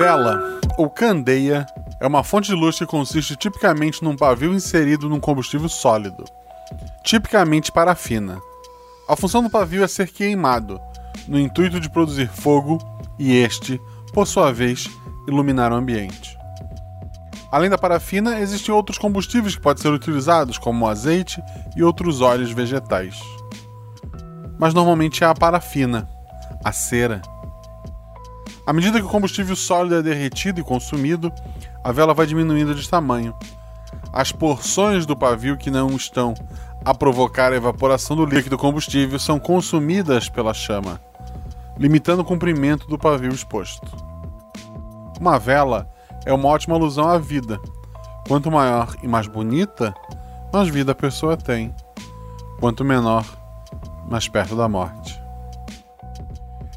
vela, ou candeia, é uma fonte de luz que consiste tipicamente num pavio inserido num combustível sólido, tipicamente parafina. A função do pavio é ser queimado, no intuito de produzir fogo e este, por sua vez, iluminar o ambiente. Além da parafina, existem outros combustíveis que podem ser utilizados, como o azeite e outros óleos vegetais. Mas normalmente é a parafina, a cera. À medida que o combustível sólido é derretido e consumido, a vela vai diminuindo de tamanho. As porções do pavio que não estão a provocar a evaporação do líquido combustível são consumidas pela chama, limitando o comprimento do pavio exposto. Uma vela é uma ótima alusão à vida. Quanto maior e mais bonita, mais vida a pessoa tem. Quanto menor, mais perto da morte.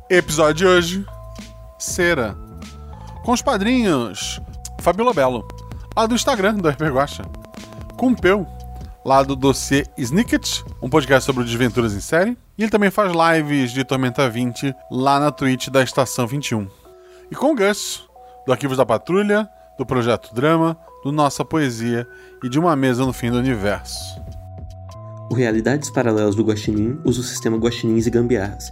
Episódio de hoje: Cera. Com os padrinhos Fabiola Belo, lá do Instagram do RP Guacha. Com Peu, lá do dossiê Snicket, um podcast sobre desventuras em série. E ele também faz lives de Tormenta 20 lá na Twitch da Estação 21. E com o Gus, do Arquivos da Patrulha, do Projeto Drama, do Nossa Poesia e de Uma Mesa no Fim do Universo. O Realidades Paralelas do Guaxinim usa o sistema Guaxinins e Gambiarras.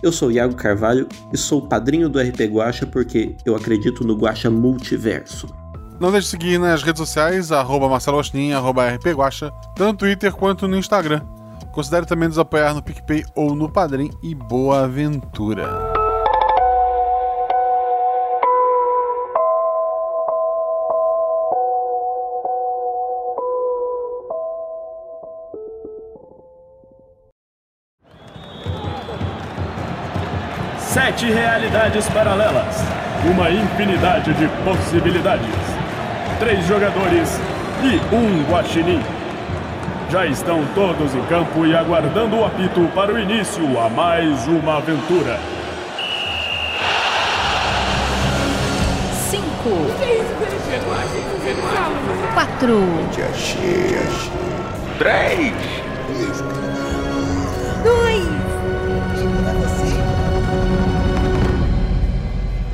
Eu sou Iago Carvalho e sou padrinho do RP Guacha porque eu acredito no Guacha Multiverso. Não deixe de seguir nas redes sociais, arroba Marcelo arroba RP Guacha, tanto no Twitter quanto no Instagram. Considere também nos apoiar no PicPay ou no Padrim e boa aventura! Sete realidades paralelas. Uma infinidade de possibilidades. Três jogadores e um guaxinim. Já estão todos em campo e aguardando o apito para o início a mais uma aventura. Cinco. Quatro. Três.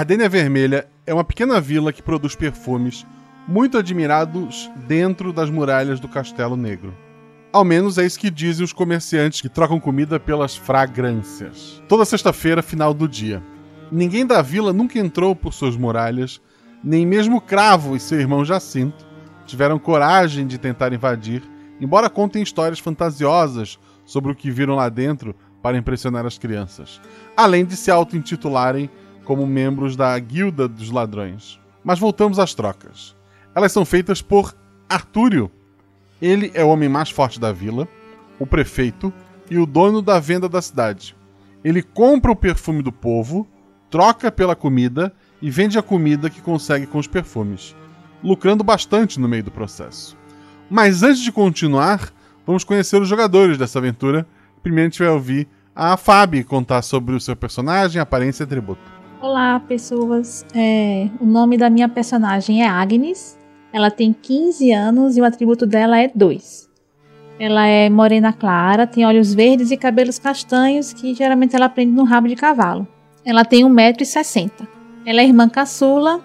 Gardênia Vermelha é uma pequena vila que produz perfumes muito admirados dentro das muralhas do Castelo Negro. Ao menos é isso que dizem os comerciantes que trocam comida pelas fragrâncias. Toda sexta-feira, final do dia. Ninguém da vila nunca entrou por suas muralhas, nem mesmo Cravo e seu irmão Jacinto tiveram coragem de tentar invadir, embora contem histórias fantasiosas sobre o que viram lá dentro para impressionar as crianças, além de se auto-intitularem como membros da Guilda dos Ladrões. Mas voltamos às trocas. Elas são feitas por Artúrio. Ele é o homem mais forte da vila, o prefeito e o dono da venda da cidade. Ele compra o perfume do povo, troca pela comida e vende a comida que consegue com os perfumes, lucrando bastante no meio do processo. Mas antes de continuar, vamos conhecer os jogadores dessa aventura. Primeiro a gente vai ouvir a Fabi contar sobre o seu personagem, aparência e atributo. Olá, pessoas. É, o nome da minha personagem é Agnes. Ela tem 15 anos e o atributo dela é 2. Ela é morena clara, tem olhos verdes e cabelos castanhos que geralmente ela prende no rabo de cavalo. Ela tem 1,60m. Ela é irmã caçula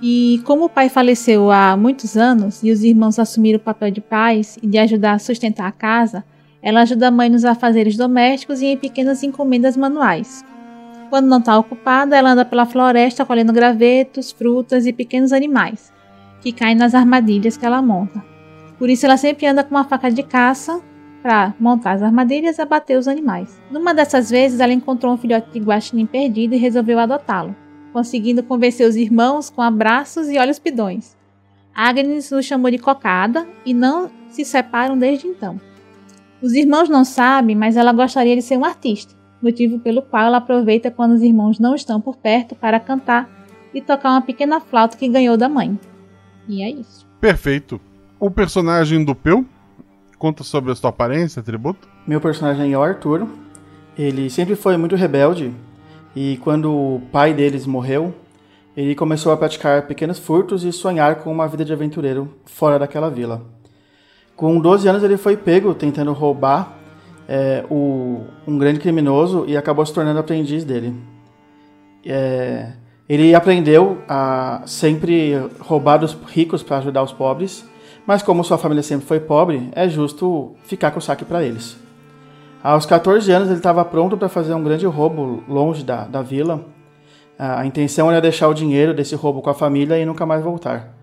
e como o pai faleceu há muitos anos e os irmãos assumiram o papel de pais e de ajudar a sustentar a casa, ela ajuda a mãe nos afazeres domésticos e em pequenas encomendas manuais. Quando não está ocupada, ela anda pela floresta colhendo gravetos, frutas e pequenos animais. que caem nas armadilhas que ela monta. Por isso ela sempre anda com uma faca de caça para montar as armadilhas e abater os animais. Numa dessas vezes, ela encontrou um filhote de guaxinim perdido e resolveu adotá-lo, conseguindo convencer os irmãos com abraços e olhos pidões. Agnes o chamou de cocada e não se separam desde então. Os irmãos não sabem, mas ela gostaria de ser um artista, motivo pelo qual ela aproveita quando os irmãos não estão por perto para cantar e tocar uma pequena flauta que ganhou da mãe. E é isso. Perfeito. O personagem do Peu conta sobre a sua aparência, atributo? Meu personagem é o Arthur. Ele sempre foi muito rebelde e quando o pai deles morreu, ele começou a praticar pequenos furtos e sonhar com uma vida de aventureiro fora daquela vila. Com 12 anos, ele foi pego tentando roubar é, o, um grande criminoso e acabou se tornando aprendiz dele. É, ele aprendeu a sempre roubar dos ricos para ajudar os pobres, mas como sua família sempre foi pobre, é justo ficar com o saque para eles. Aos 14 anos, ele estava pronto para fazer um grande roubo longe da, da vila. A intenção era deixar o dinheiro desse roubo com a família e nunca mais voltar.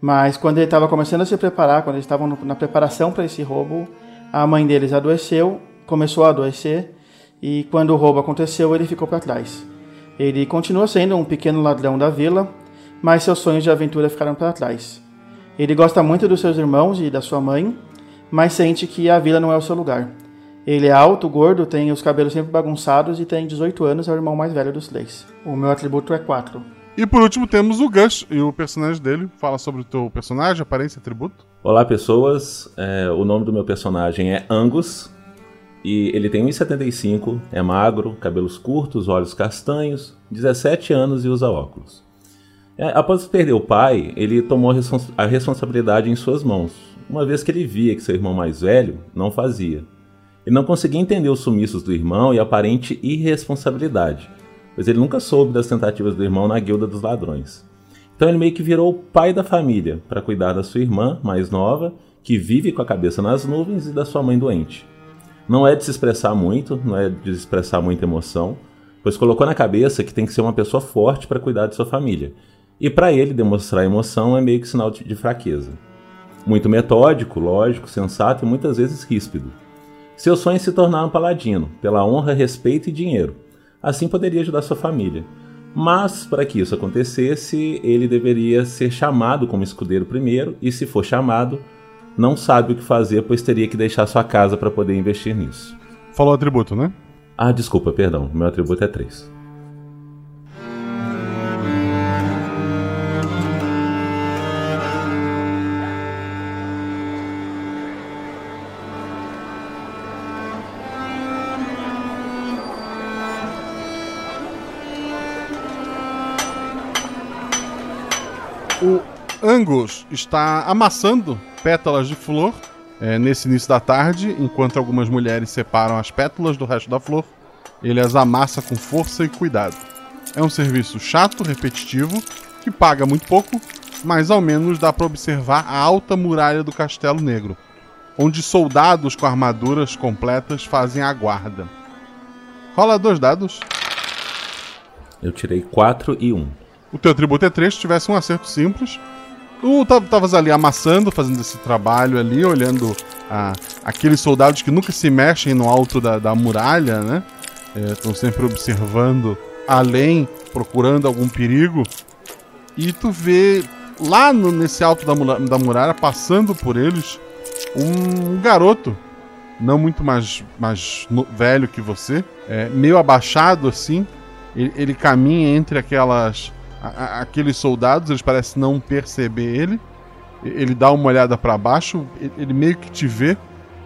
Mas quando ele estava começando a se preparar, quando eles estavam na preparação para esse roubo, a mãe deles adoeceu, começou a adoecer, e quando o roubo aconteceu, ele ficou para trás. Ele continua sendo um pequeno ladrão da vila, mas seus sonhos de aventura ficaram para trás. Ele gosta muito dos seus irmãos e da sua mãe, mas sente que a vila não é o seu lugar. Ele é alto, gordo, tem os cabelos sempre bagunçados e tem 18 anos, é o irmão mais velho dos três. O meu atributo é 4. E por último temos o Gus e o personagem dele. Fala sobre o teu personagem, aparência, atributo. Olá pessoas, é, o nome do meu personagem é Angus e ele tem 1,75, é magro, cabelos curtos, olhos castanhos, 17 anos e usa óculos. É, após perder o pai, ele tomou a, respons a responsabilidade em suas mãos, uma vez que ele via que seu irmão mais velho não fazia. Ele não conseguia entender os sumiços do irmão e a aparente irresponsabilidade pois ele nunca soube das tentativas do irmão na guilda dos ladrões. Então ele meio que virou o pai da família para cuidar da sua irmã mais nova, que vive com a cabeça nas nuvens, e da sua mãe doente. Não é de se expressar muito, não é de expressar muita emoção, pois colocou na cabeça que tem que ser uma pessoa forte para cuidar de sua família. E para ele demonstrar emoção é meio que sinal de fraqueza. Muito metódico, lógico, sensato e muitas vezes ríspido. Seu sonho é se tornar um paladino, pela honra, respeito e dinheiro assim poderia ajudar sua família. Mas, para que isso acontecesse, ele deveria ser chamado como escudeiro primeiro, e se for chamado, não sabe o que fazer, pois teria que deixar sua casa para poder investir nisso. Falou atributo, né? Ah, desculpa, perdão. Meu atributo é 3. Angus está amassando pétalas de flor é, nesse início da tarde, enquanto algumas mulheres separam as pétalas do resto da flor. Ele as amassa com força e cuidado. É um serviço chato, repetitivo, que paga muito pouco, mas ao menos dá para observar a alta muralha do Castelo Negro, onde soldados com armaduras completas fazem a guarda. Rola dois dados. Eu tirei 4 e 1. Um o teu atributo é 3, se tivesse um acerto simples. Tu estavas ali amassando, fazendo esse trabalho ali, olhando a, aqueles soldados que nunca se mexem no alto da, da muralha, né? Estão é, sempre observando além, procurando algum perigo. E tu vê lá no, nesse alto da, da muralha, passando por eles, um garoto, não muito mais, mais no, velho que você, é, meio abaixado assim. Ele, ele caminha entre aquelas a, aqueles soldados, eles parecem não perceber ele. Ele dá uma olhada para baixo, ele meio que te vê,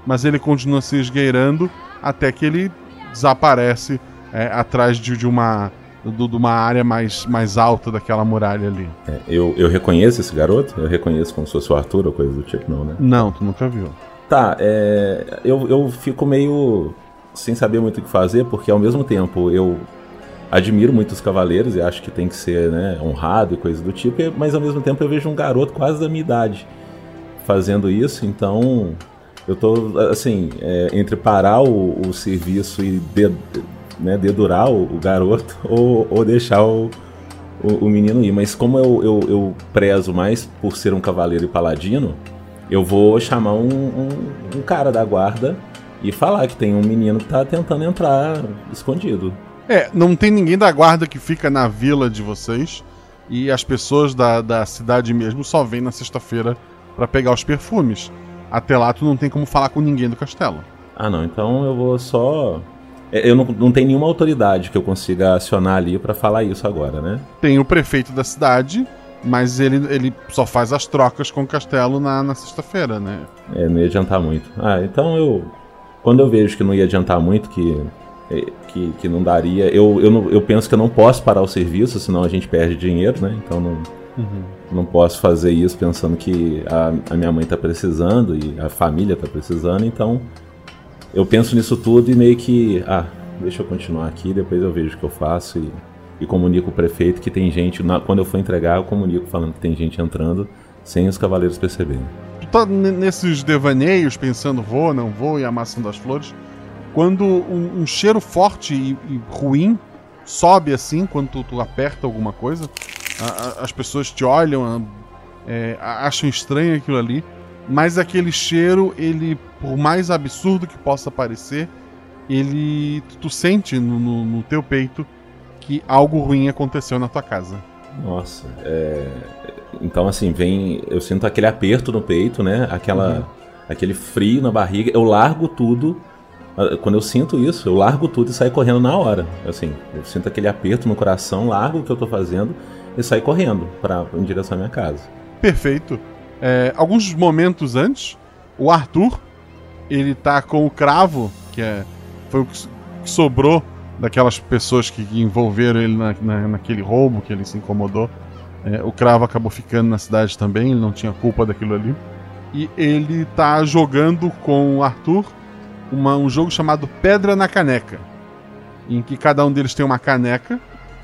mas ele continua se esgueirando até que ele desaparece é, atrás de, de uma de uma área mais, mais alta daquela muralha ali. É, eu, eu reconheço esse garoto? Eu reconheço como se fosse o Arthur ou coisa do tipo, não, né? Não, tu nunca viu. Tá, é, eu, eu fico meio sem saber muito o que fazer, porque ao mesmo tempo eu admiro muito os cavaleiros e acho que tem que ser né, honrado e coisa do tipo, mas ao mesmo tempo eu vejo um garoto quase da minha idade fazendo isso, então eu tô assim, é, entre parar o, o serviço e né, dedurar o, o garoto ou, ou, deixar o, o, o menino ir. Mas como eu, eu, eu, prezo mais por ser um cavaleiro e paladino, eu vou chamar um, um, um cara da guarda e falar que tem um menino que tá tentando entrar escondido. É, não tem ninguém da guarda que fica na vila de vocês. E as pessoas da, da cidade mesmo só vêm na sexta-feira para pegar os perfumes. Até lá tu não tem como falar com ninguém do castelo. Ah não, então eu vou só. É, eu não, não tenho nenhuma autoridade que eu consiga acionar ali para falar isso agora, né? Tem o prefeito da cidade, mas ele, ele só faz as trocas com o castelo na, na sexta-feira, né? É, não ia adiantar muito. Ah, então eu. Quando eu vejo que não ia adiantar muito, que que, que não daria. Eu, eu, eu penso que eu não posso parar o serviço, senão a gente perde dinheiro, né? Então não, uhum. não posso fazer isso pensando que a, a minha mãe está precisando e a família está precisando. Então eu penso nisso tudo e meio que, ah, deixa eu continuar aqui, depois eu vejo o que eu faço e, e comunico o prefeito que tem gente. Na, quando eu for entregar, eu comunico falando que tem gente entrando sem os cavaleiros perceberem. Tu tá nesses devaneios pensando vou, não vou e amassando as flores quando um, um cheiro forte e, e, ruim sobe assim, quando tu, tu aperta alguma coisa, a, a, as pessoas te olham, é, acham estranho aquilo ali, mas aquele cheiro, ele, por mais absurdo que possa parecer, ele tu, tu sente no, no, no, teu peito que algo ruim aconteceu na tua casa. Nossa, é... então assim vem, eu sinto aquele aperto no peito, né? Aquela, uhum. aquele frio na barriga. Eu largo tudo quando eu sinto isso, eu largo tudo e saio correndo na hora. Assim, eu sinto aquele aperto no coração, largo o que eu tô fazendo e saio correndo para em direção à minha casa. Perfeito. É, alguns momentos antes, o Arthur, ele tá com o cravo, que é, foi o que sobrou daquelas pessoas que envolveram ele na, na, naquele roubo que ele se incomodou. É, o cravo acabou ficando na cidade também, ele não tinha culpa daquilo ali. E ele tá jogando com o Arthur uma, um jogo chamado Pedra na Caneca, em que cada um deles tem uma caneca.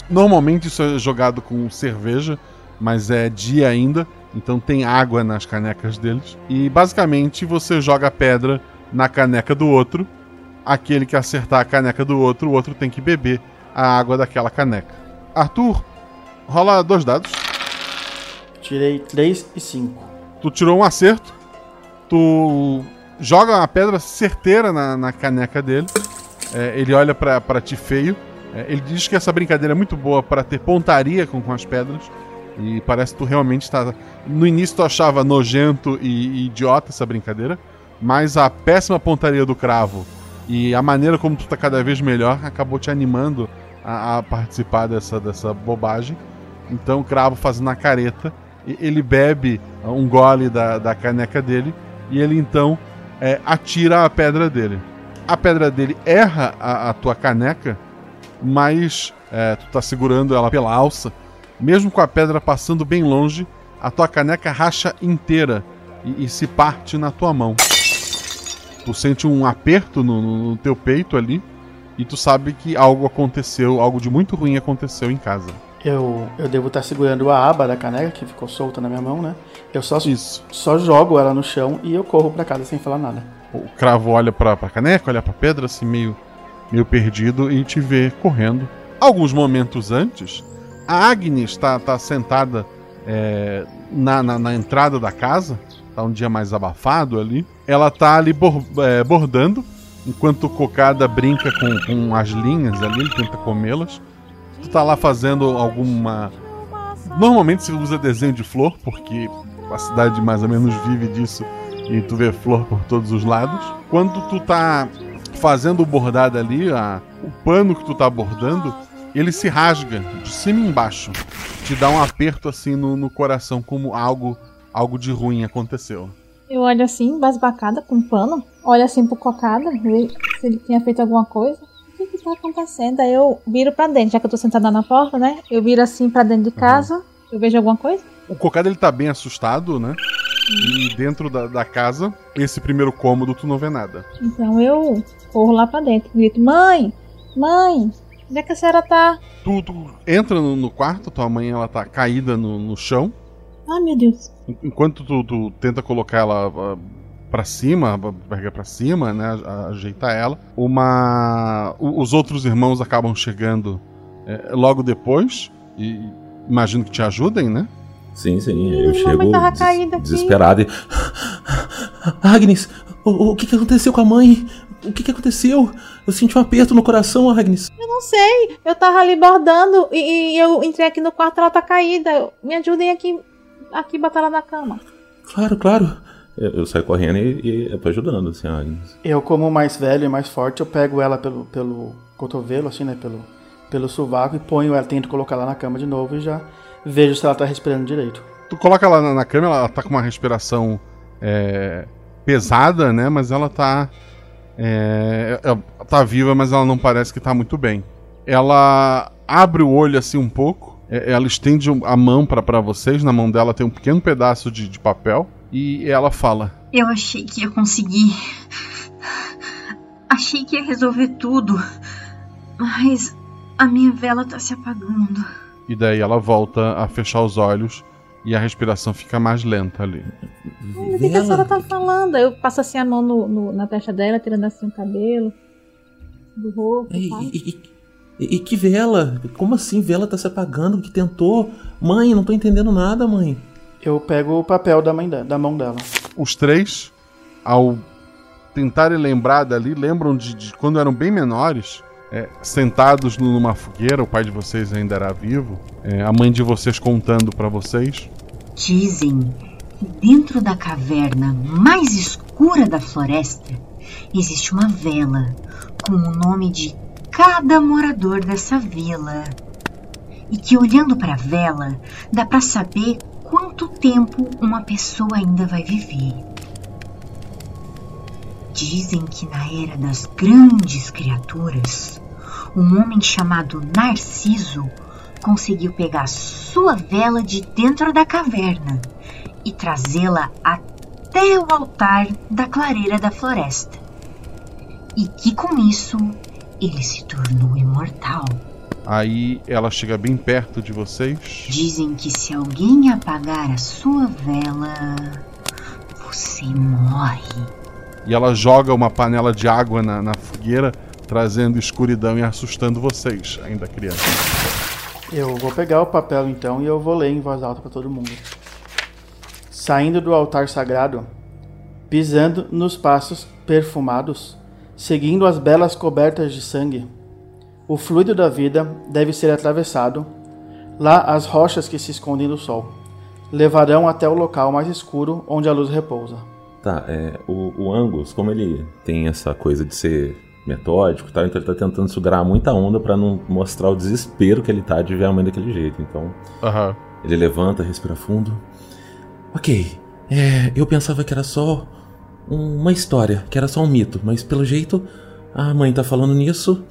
Normalmente isso é jogado com cerveja, mas é dia ainda, então tem água nas canecas deles. E basicamente você joga pedra na caneca do outro. Aquele que acertar a caneca do outro, o outro tem que beber a água daquela caneca. Arthur, rola dois dados. Tirei 3 e 5. Tu tirou um acerto. Tu joga uma pedra certeira na, na caneca dele. É, ele olha para ti feio. É, ele diz que essa brincadeira é muito boa para ter pontaria com, com as pedras. E parece que tu realmente está. No início tu achava nojento e, e, idiota essa brincadeira. Mas a péssima pontaria do cravo e a maneira como tu tá cada vez melhor acabou te animando a, a participar dessa, dessa bobagem. Então o cravo fazendo a careta. Ele bebe um gole da, da caneca dele. E ele então é, atira a pedra dele. A pedra dele erra a, a tua caneca, mas é, tu tá segurando ela pela alça. Mesmo com a pedra passando bem longe, a tua caneca racha inteira e, e se parte na tua mão. Tu sente um aperto no, no teu peito ali e tu sabe que algo aconteceu, algo de muito ruim aconteceu em casa. Eu, eu devo estar segurando a aba da caneca que ficou solta na minha mão, né? Eu só, Isso. só jogo ela no chão e eu corro para casa sem falar nada. O cravo olha pra, pra caneca, olha pra pedra, assim, meio, meio perdido, e te vê correndo. Alguns momentos antes, a Agnes está tá sentada é, na, na, na, entrada da casa, tá um dia mais abafado ali. Ela tá ali bor, é, bordando, enquanto o cocada brinca com, com as linhas ali, ele tenta comê-las tu tá lá fazendo alguma. Normalmente se usa desenho de flor, porque a cidade mais ou menos vive disso e tu vê flor por todos os lados. Quando tu tá fazendo o bordado ali, a... o pano que tu tá bordando, ele se rasga de cima e embaixo. Te dá um aperto assim no, no coração, como algo, algo de ruim aconteceu. Eu olho assim, basbacada, com pano, olho assim pro cocada, ver se ele tinha feito alguma coisa o que, tá acontecendo? Aí eu viro pra dentro, já que eu tô sentada na porta, né? Eu viro assim pra dentro de casa, uhum. eu vejo alguma coisa. O cocado ele tá bem assustado, né? E dentro da, da, casa, esse primeiro cômodo, tu não vê nada. Então eu corro lá pra dentro, grito: Mãe! Mãe! Onde é que a senhora tá? Tu, tu entra no, no, quarto, tua mãe ela tá caída no, no chão. Ai, meu Deus. Enquanto tu, tu tenta colocar ela uh, para cima, barriga para cima, né, ajeitar ela. Uma, os outros irmãos acabam chegando é, logo depois e imagino que te ajudem, né? Sim, sim. Eu Ih, chego des- caída aqui. desesperado e. Agnes, o, o que, que aconteceu com a mãe? O que, que aconteceu? Eu senti um aperto no coração, Agnes. Eu não sei. Eu tava ali bordando e, e eu entrei aqui no quarto ela tá caída. Me ajudem aqui, aqui botar ela na cama. Claro, claro. Eu, eu saio correndo e, e eu tô ajudando, assim, a Agnes. Eu, como mais velho e mais forte, eu pego ela pelo, pelo cotovelo, assim, né? Pelo, pelo sovaco e ponho ela, tento colocar ela na cama de novo e já vejo se ela tá respirando direito. Tu coloca ela na, na cama, ela tá com uma respiração é, pesada, né? Mas ela tá. É, ela tá viva, mas ela não parece que tá muito bem. Ela abre o olho assim um pouco. é, ela estende a mão pra pra vocês. Na mão dela tem um pequeno pedaço de, de papel. E ela fala: Eu achei que ia conseguir. Achei que ia resolver tudo. Mas a minha vela tá se apagando. E daí ela volta a fechar os olhos. E a respiração fica mais lenta ali. Mas o que, que a senhora tá falando? Eu passo assim a mão no, no- na testa dela, tirando assim o cabelo do rosto. E, e- e- e que vela? Como assim vela tá se apagando? Que tentou? Mãe, não tô entendendo nada, mãe. Eu pego o papel da, mãe de- da mão dela. Os três, ao tentarem lembrar dali, lembram de, de quando eram bem menores, é, sentados numa fogueira, o pai de vocês ainda era vivo, é, a mãe de vocês contando pra vocês. Dizem que dentro da caverna mais escura da floresta existe uma vela com o nome de cada morador dessa vila. E que olhando para a vela dá para saber quanto tempo uma pessoa ainda vai viver. Dizem que na era das grandes criaturas, um homem chamado Narciso conseguiu pegar sua vela de dentro da caverna e trazê-la até o altar da clareira da floresta. E que com isso ele se tornou imortal. Aí ela chega bem perto de vocês. Dizem que se alguém apagar a sua vela, você morre. E ela joga uma panela de água na, na fogueira, trazendo escuridão e assustando vocês, ainda criança. Eu vou pegar o papel então e eu vou ler em voz alta para todo mundo. Saindo do altar sagrado, pisando nos passos perfumados, seguindo as belas cobertas de sangue, o fluido da vida deve ser atravessado. Lá as rochas que se escondem do sol levarão até o local mais escuro onde a luz repousa. Tá, é, o, o Angus, como ele tem essa coisa de ser metódico tal, então ele tá tentando segurar muita onda pra não mostrar o desespero que ele tá de ver a mãe daquele jeito. Então, Aham. ele levanta, respira fundo. Ok, é, eu pensava que era só um- uma história, que era só um mito, mas pelo jeito a mãe tá falando nisso.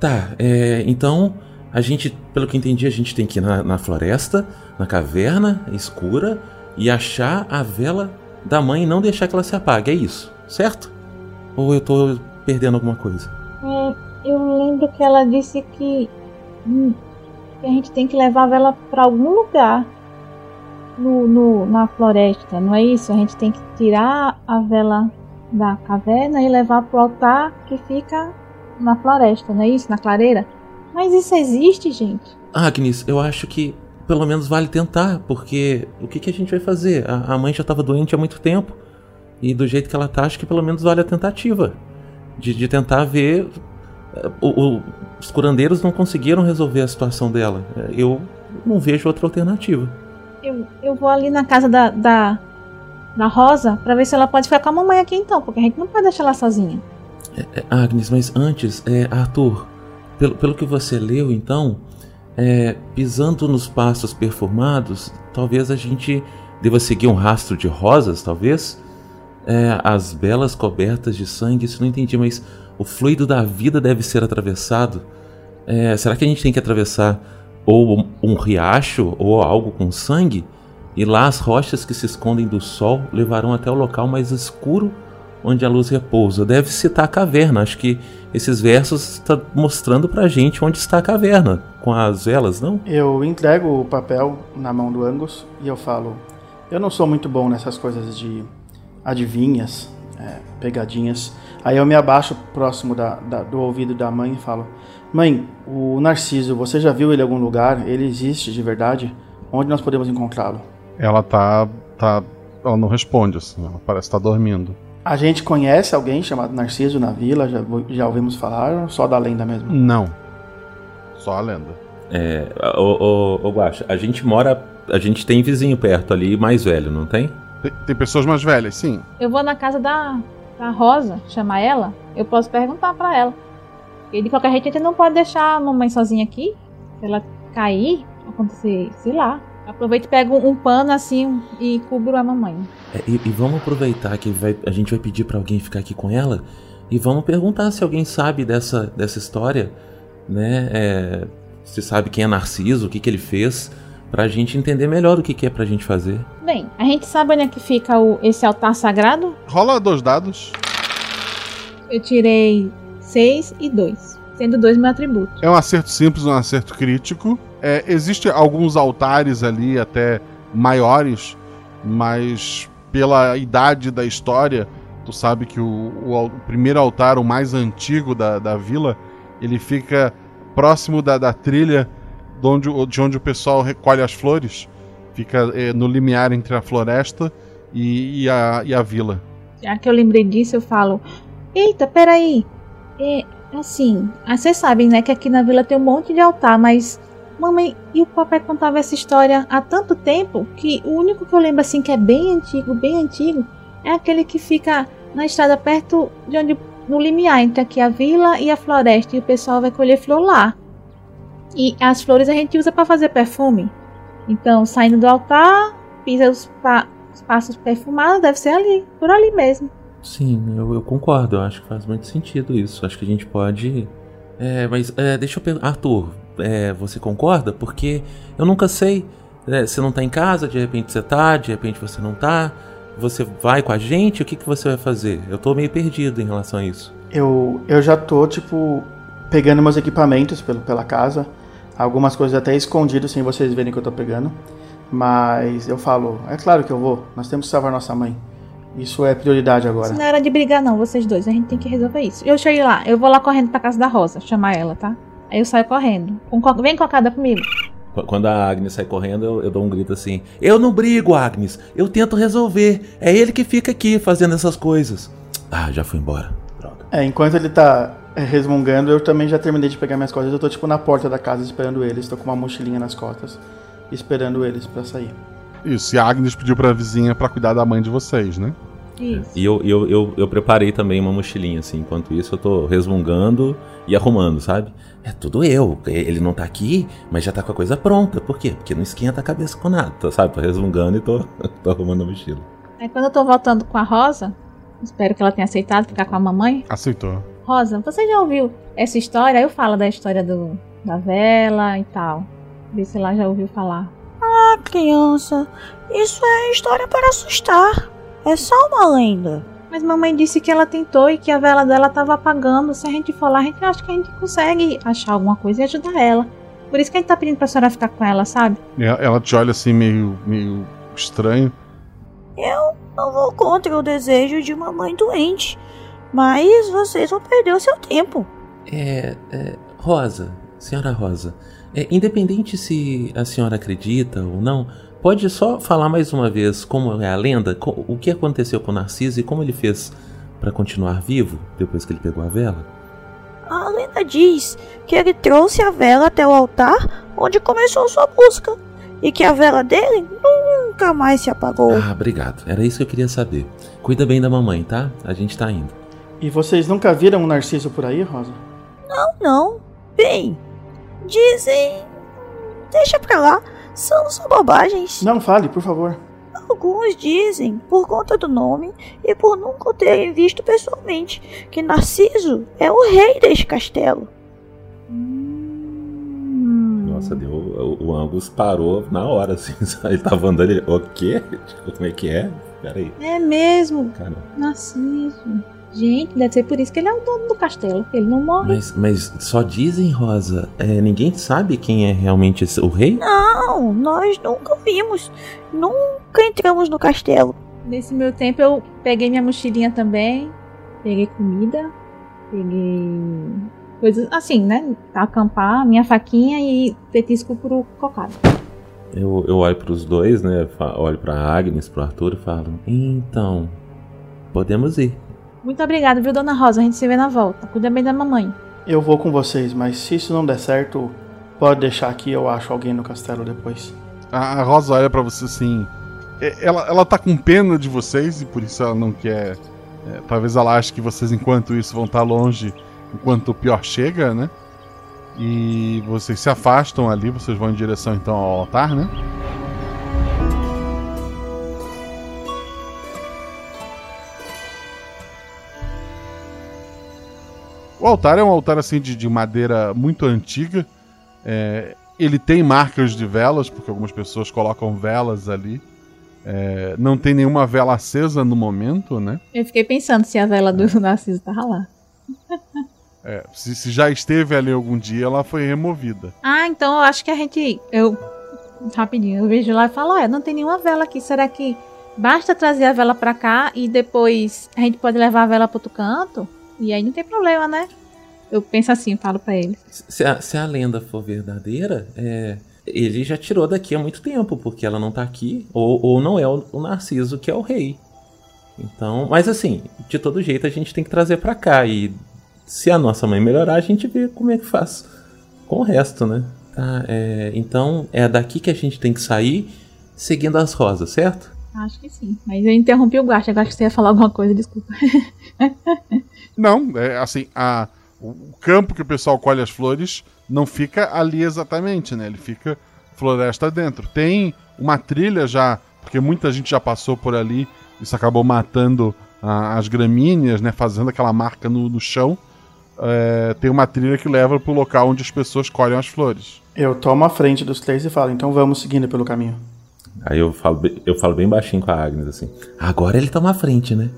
Tá, é, então a gente, pelo que entendi, a gente tem que ir na, na floresta, na caverna escura e achar a vela da mãe e não deixar que ela se apague, é isso, certo? Ou eu tô perdendo alguma coisa? É, eu lembro que ela disse que, hum, que a gente tem que levar a vela pra algum lugar no, no- na floresta, não é isso? A gente tem que tirar a vela da caverna e levar pro altar que fica na floresta, não é isso? Na clareira? Mas isso existe, gente? Agnes, eu acho que pelo menos vale tentar, porque o que, que a gente vai fazer? A, a mãe já estava doente há muito tempo. E do jeito que ela tá, acho que pelo menos vale a tentativa. De, de tentar ver. eh, o- o- os curandeiros não conseguiram resolver a situação dela. Eh, Eu não vejo outra alternativa. Eu, eu vou ali na casa da, da, da Rosa pra ver se ela pode ficar com a mamãe aqui então, porque a gente não pode deixar ela sozinha. É, Agnes, mas antes, é, Arthur, pelo, pelo que você leu, então, é, pisando nos passos perfumados, talvez a gente deva seguir um rastro de rosas, talvez? É, as belas cobertas de sangue, isso não entendi, mas o fluido da vida deve ser atravessado. É, será que a gente tem que atravessar ou um riacho ou algo com sangue? E lá as rochas que se escondem do sol levarão até o local mais escuro onde a luz repousa. Deve citar a caverna. Acho que esses versos estão mostrando pra gente onde está a caverna, com as velas, não? Eu entrego o papel na mão do Angus e eu falo: Eu não sou muito bom nessas coisas de adivinhas, é, pegadinhas. Aí eu me abaixo próximo da, da- do ouvido da mãe e falo: Mãe, o Narciso, você já viu ele em algum lugar? Ele existe de verdade? Onde nós podemos encontrá-lo? Ela tá. tá. Ela não responde, assim, ela parece estar dormindo. A gente conhece alguém chamado Narciso na vila? Já, já ouvimos falar? Ou só da lenda mesmo? Não. Só a lenda. É, ô, ô, ô Guaxa, a gente mora. A gente tem vizinho perto ali, mais velho, não tem? Tem, tem pessoas mais velhas, sim. Eu vou na casa da, da Rosa, chamar ela. Eu posso perguntar pra ela. E de qualquer jeito, a gente não pode deixar a mamãe sozinha aqui. Se ela cair, acontecer, sei lá. Aproveita e pega um, pano assim e cubro a mamãe. É, e, e vamos aproveitar que vai- a gente vai pedir pra alguém ficar aqui com ela e vamos perguntar se alguém sabe dessa, dessa história, né? É, se sabe quem é Narciso, o que, que ele fez, pra gente entender melhor o que, que é pra gente fazer. Bem, a gente sabe onde é que fica o, esse altar sagrado? Rola dois dados. Eu tirei 6 e 2. Sendo dois meu atributo. É um acerto simples, um acerto crítico. É, Existem alguns altares ali, até maiores, mas pela idade da história, tu sabe que o, o o primeiro altar, o mais antigo da, da vila, ele fica próximo da, da trilha de onde, de onde o pessoal recolhe as flores. Fica é, no limiar entre a floresta e, e a, e a vila. Já que eu lembrei disso, eu falo: Eita, peraí. É, assim, vocês sabem, né, que aqui na vila tem um monte de altar, mas. Mamãe e o papai contavam essa história há tanto tempo que o único que eu lembro, assim, que é bem antigo, bem antigo, é aquele que fica na estrada perto de onde. no limiar entre aqui a vila e a floresta, e o pessoal vai colher flor lá. E as flores a gente usa para fazer perfume. Então, saindo do altar, pisa os, pa os passos perfumados, deve ser ali, por ali mesmo. Sim, eu, eu concordo, eu acho que faz muito sentido isso. Acho que a gente pode. É, mas é, deixa eu perguntar. Arthur, é, você concorda? Porque eu nunca sei. né, você não tá em casa, de repente você tá, de repente você não tá. Você vai com a gente? O que, que você vai fazer? Eu tô meio perdido em relação a isso. Eu, eu já tô, tipo, pegando meus equipamentos pelo, pela casa. Algumas coisas até escondido sem vocês verem que eu tô pegando. Mas eu falo, é claro que eu vou. Nós temos que salvar nossa mãe. Isso é prioridade agora. Isso não era de brigar, não, vocês dois. A gente tem que resolver isso. Eu cheguei lá, eu vou lá correndo pra casa da Rosa, chamar ela, tá? Aí eu saio correndo. Vem cocada comigo. Qu- Quando a Agnes sai correndo, eu, eu dou um grito assim: Eu não brigo, Agnes. Eu tento resolver. É ele que fica aqui fazendo essas coisas. Ah, já foi embora. Droga. É, enquanto ele tá é, resmungando, eu também já terminei de pegar minhas coisas. Eu tô, tipo, na porta da casa esperando eles. Tô com uma mochilinha nas costas, esperando eles pra sair. Isso, e a Agnes pediu pra vizinha pra cuidar da mãe de vocês, né? Isso. E eu, eu, eu, eu preparei também uma mochilinha, assim. Enquanto isso, eu tô resmungando e arrumando, sabe? É tudo eu. Ele não tá aqui, mas já tá com a coisa pronta. Por quê? Porque não esquenta a cabeça com nada, tá, sabe? Tô resmungando e tô, tô arrumando a mochila. Aí quando eu tô voltando com a Rosa, espero que ela tenha aceitado ficar com a mamãe. Aceitou. Rosa, você já ouviu essa história? Aí eu falo da história do, da vela e tal. Vê se ela já ouviu falar. Ah, criança, isso é história para assustar. É só uma lenda. Mas mamãe disse que ela tentou e que a vela dela tava apagando. Se a gente for lá, a gente acha que a gente consegue achar alguma coisa e ajudar ela. Por isso que a gente tá pedindo pra senhora ficar com ela, sabe? Ela- Ela te olha assim meio, meio estranho. Eu não vou contra o desejo de uma mãe doente. Mas vocês vão perder o seu tempo. É, é, Rosa, senhora Rosa, é, independente se a senhora acredita ou não, pode só falar mais uma vez como é a lenda, o que aconteceu com Narciso e como ele fez pra continuar vivo depois que ele pegou a vela? A lenda diz que ele trouxe a vela até o altar onde começou sua busca. E que a vela dele nunca mais se apagou. Ah, obrigado. Era isso que eu queria saber. Cuida bem da mamãe, tá? A gente tá indo. E vocês nunca viram um Narciso por aí, Rosa? Não, não. Bem, dizem. Deixa pra lá. São só bobagens. Não fale, por favor. Alguns dizem, por conta do nome e por nunca o terem visto pessoalmente, que Narciso é o rei deste castelo. Hum. Nossa, deu. O, o Angus parou na hora, assim. Ele tava andando. Ele, o quê? Tipo, Como é que é? Peraí. É mesmo. Cara. Narciso. Gente, deve ser por isso que ele é o dono do castelo. Ele não morre. Mas, mas só dizem, Rosa, é, ninguém sabe quem é realmente esse- o rei? Não, nós nunca vimos. Nunca entramos no castelo. Nesse meu tempo eu peguei minha mochilinha também. Peguei comida, peguei coisas assim, né? Acampar, minha faquinha e petisco pro cocado. Eu, eu olho pros dois, né? Olho pra Agnes, pro Arthur e falo: Então, podemos ir. Muito obrigada, viu, dona Rosa? A gente se vê na volta. Cuida bem da mamãe. Eu vou com vocês, mas se isso não der certo, pode deixar aqui, eu acho alguém no castelo depois. A, Rosa olha pra você assim. é, Ela, ela tá com pena de vocês e por isso ela não quer. é, talvez ela ache que vocês, enquanto isso, vão estar longe enquanto o pior chega, né? E vocês se afastam ali, vocês vão em direção então ao altar, né? O altar é um altar assim de, de madeira muito antiga. É, ele tem marcas de velas, porque algumas pessoas colocam velas ali. É, não tem nenhuma vela acesa no momento, né? Eu fiquei pensando se a vela do Narciso tava lá. É, se, se já esteve ali algum dia, ela foi removida. Ah, então eu acho que a gente. Eu. Rapidinho, eu vejo lá e falo: olha, não tem nenhuma vela aqui. Será que basta trazer a vela pra cá e depois a gente pode levar a vela pro outro canto? E aí não tem problema, né? Eu penso assim, falo pra ele. Se a, se a lenda for verdadeira, é, ele já tirou daqui há muito tempo, porque ela não tá aqui, ou, ou não é o, o Narciso que é o rei. Então, mas assim, de todo jeito a gente tem que trazer pra cá. E se a nossa mãe melhorar, a gente vê como é que faz com o resto, né? Tá, é, então é daqui que a gente tem que sair seguindo as rosas, certo? Acho que sim. Mas eu interrompi o Guacha. Acho que você ia falar alguma coisa, desculpa. Não, é assim, a, o campo que o pessoal colhe as flores não fica ali exatamente, né? Ele fica floresta dentro. Tem uma trilha já, porque muita gente já passou por ali, isso acabou matando a- as gramíneas, né? Fazendo aquela marca no, no chão. É, tem uma trilha que leva pro local onde as pessoas colhem as flores. Eu tomo a frente dos três e falo, então vamos seguindo pelo caminho. Aí eu falo, bem- eu falo bem baixinho com a Agnes assim. Agora ele toma a frente, né?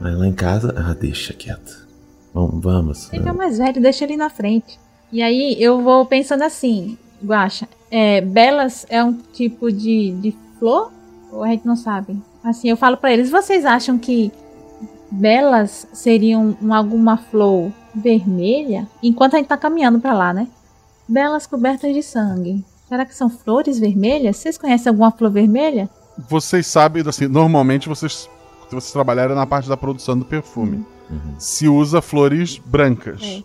Mas lá em casa, ah, deixa quieto. Vamos, vamos. Ele é mais velho, deixa ele na frente. E aí eu vou pensando assim, Guacha, é, belas é um tipo de, de flor? Ou a gente não sabe? Assim, eu falo pra eles, vocês acham que belas seriam um- alguma flor vermelha? Enquanto a gente tá caminhando pra lá, né? Belas cobertas de sangue. Será que são flores vermelhas? Vocês conhecem alguma flor vermelha? Vocês sabem, assim, normalmente vocês, se vocês trabalharem na parte da produção do perfume, se usa flores brancas. É.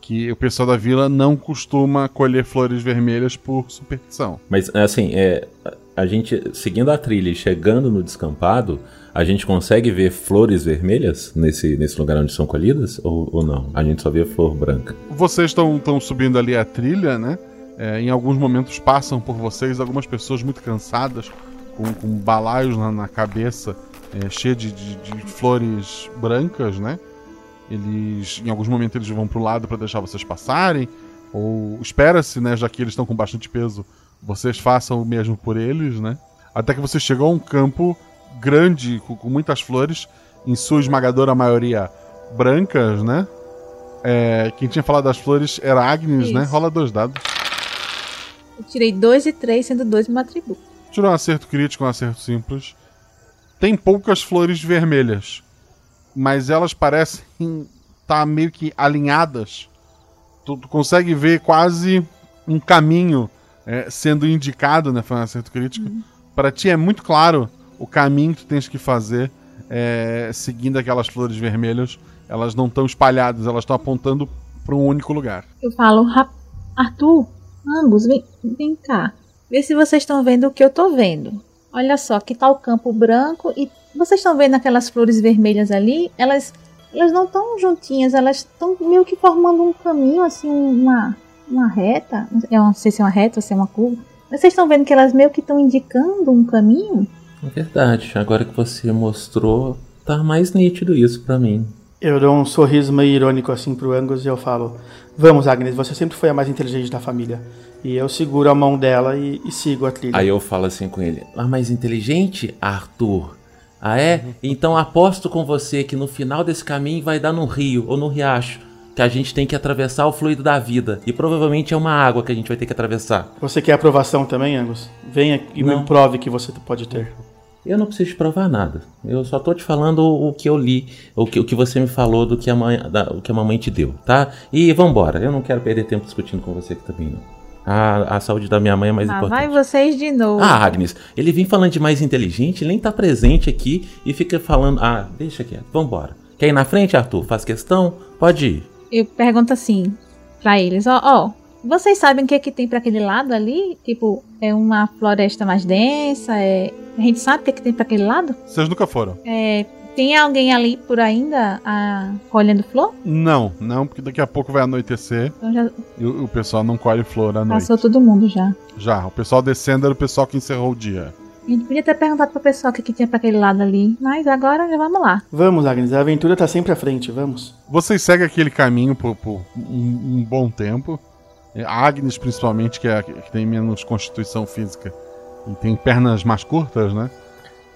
Que o pessoal da vila não costuma colher flores vermelhas por superstição. Mas assim, é, a- a gente seguindo a trilha e chegando no descampado, a gente consegue ver flores vermelhas nesse, nesse lugar onde são colhidas ou, ou não? A gente só vê flor branca. Vocês estão subindo ali a trilha, né? É, em alguns momentos passam por vocês algumas pessoas muito cansadas, com, com balaios na, na cabeça, é, cheio de, de- de flores brancas, né? Eles, em alguns momentos, eles vão pro lado para deixar vocês passarem, ou espera-se, né? Já que eles estão com bastante peso, vocês façam o mesmo por eles, né? Até que você chegou a um campo grande, com, com muitas flores, em sua esmagadora maioria brancas, né? É, quem tinha falado das flores era Agnes, né? Isso. Rola dois dados. Eu tirei dois e três, sendo dois meu atributo. Tirou um acerto crítico, um acerto simples. Tem poucas flores vermelhas, mas elas parecem estar meio que alinhadas. Tu, tu consegue ver quase um caminho é, sendo indicado, né? Foi um acerto crítico. Pra ti é muito claro o caminho que tu tens que fazer é, seguindo aquelas flores vermelhas. Elas não estão espalhadas, elas estão apontando para um único lugar. Eu falo, "Ra- Arthur, Angus, vem, vem cá. Vê se vocês estão vendo o que eu tô vendo. Olha só, aqui tá o campo branco e vocês estão vendo aquelas flores vermelhas ali? Elas, elas não estão juntinhas, elas estão meio que formando um caminho, assim, uma, uma reta. Eu não sei se é uma reta ou se é uma curva. Mas vocês estão vendo que elas meio que estão indicando um caminho? É verdade, agora que você mostrou, tá mais nítido isso pra mim. Eu dou um sorriso meio irônico assim pro Angus e eu falo: Vamos, Agnes, você sempre foi a mais inteligente da família. E eu seguro a mão dela e, e sigo a trilha. Aí eu falo assim com ele: A mais inteligente, Arthur? Ah, é? Então aposto com você que no final desse caminho vai dar no rio ou no riacho. Que a gente tem que atravessar o fluido da vida. E provavelmente é uma água que a gente vai ter que atravessar. Você quer aprovação também, Angus? Venha e Não. me prove que você pode ter. Eu não preciso te provar nada. Eu só tô te falando o que eu li, o que, o que você me falou do que a mãe, da, o que a mamãe te deu, tá? E vambora. Eu não quero perder tempo discutindo com você aqui também, não. A, a saúde da minha mãe é mais Ah, importante. vai vocês de novo. Ah, Agnes, ele vem falando de mais inteligente, ele nem tá presente aqui e fica falando. Ah, deixa quieto, vambora. Quer ir na frente, Arthur? Faz questão? Pode ir. Eu pergunto assim pra eles, ó, ó, vocês sabem o que que tem pra aquele lado ali? Tipo, é uma floresta mais densa, é... A gente sabe o que que tem pra aquele lado? Vocês nunca foram? É... Tem alguém ali por ainda a... colhendo flor? Não, não, porque daqui a pouco vai anoitecer Então já e o, o pessoal não colhe flor à noite. passou todo mundo já. Já, o pessoal descendo era o pessoal que encerrou o dia. A gente podia ter perguntado pro pessoal o que que tinha pra aquele lado ali, mas agora já vamos lá. Vamos, Agnes, a aventura tá sempre à frente, vamos. Vocês seguem aquele caminho por, por um, um bom tempo. É, A Agnes, principalmente, que, é, a que tem menos constituição física e tem pernas mais curtas, né?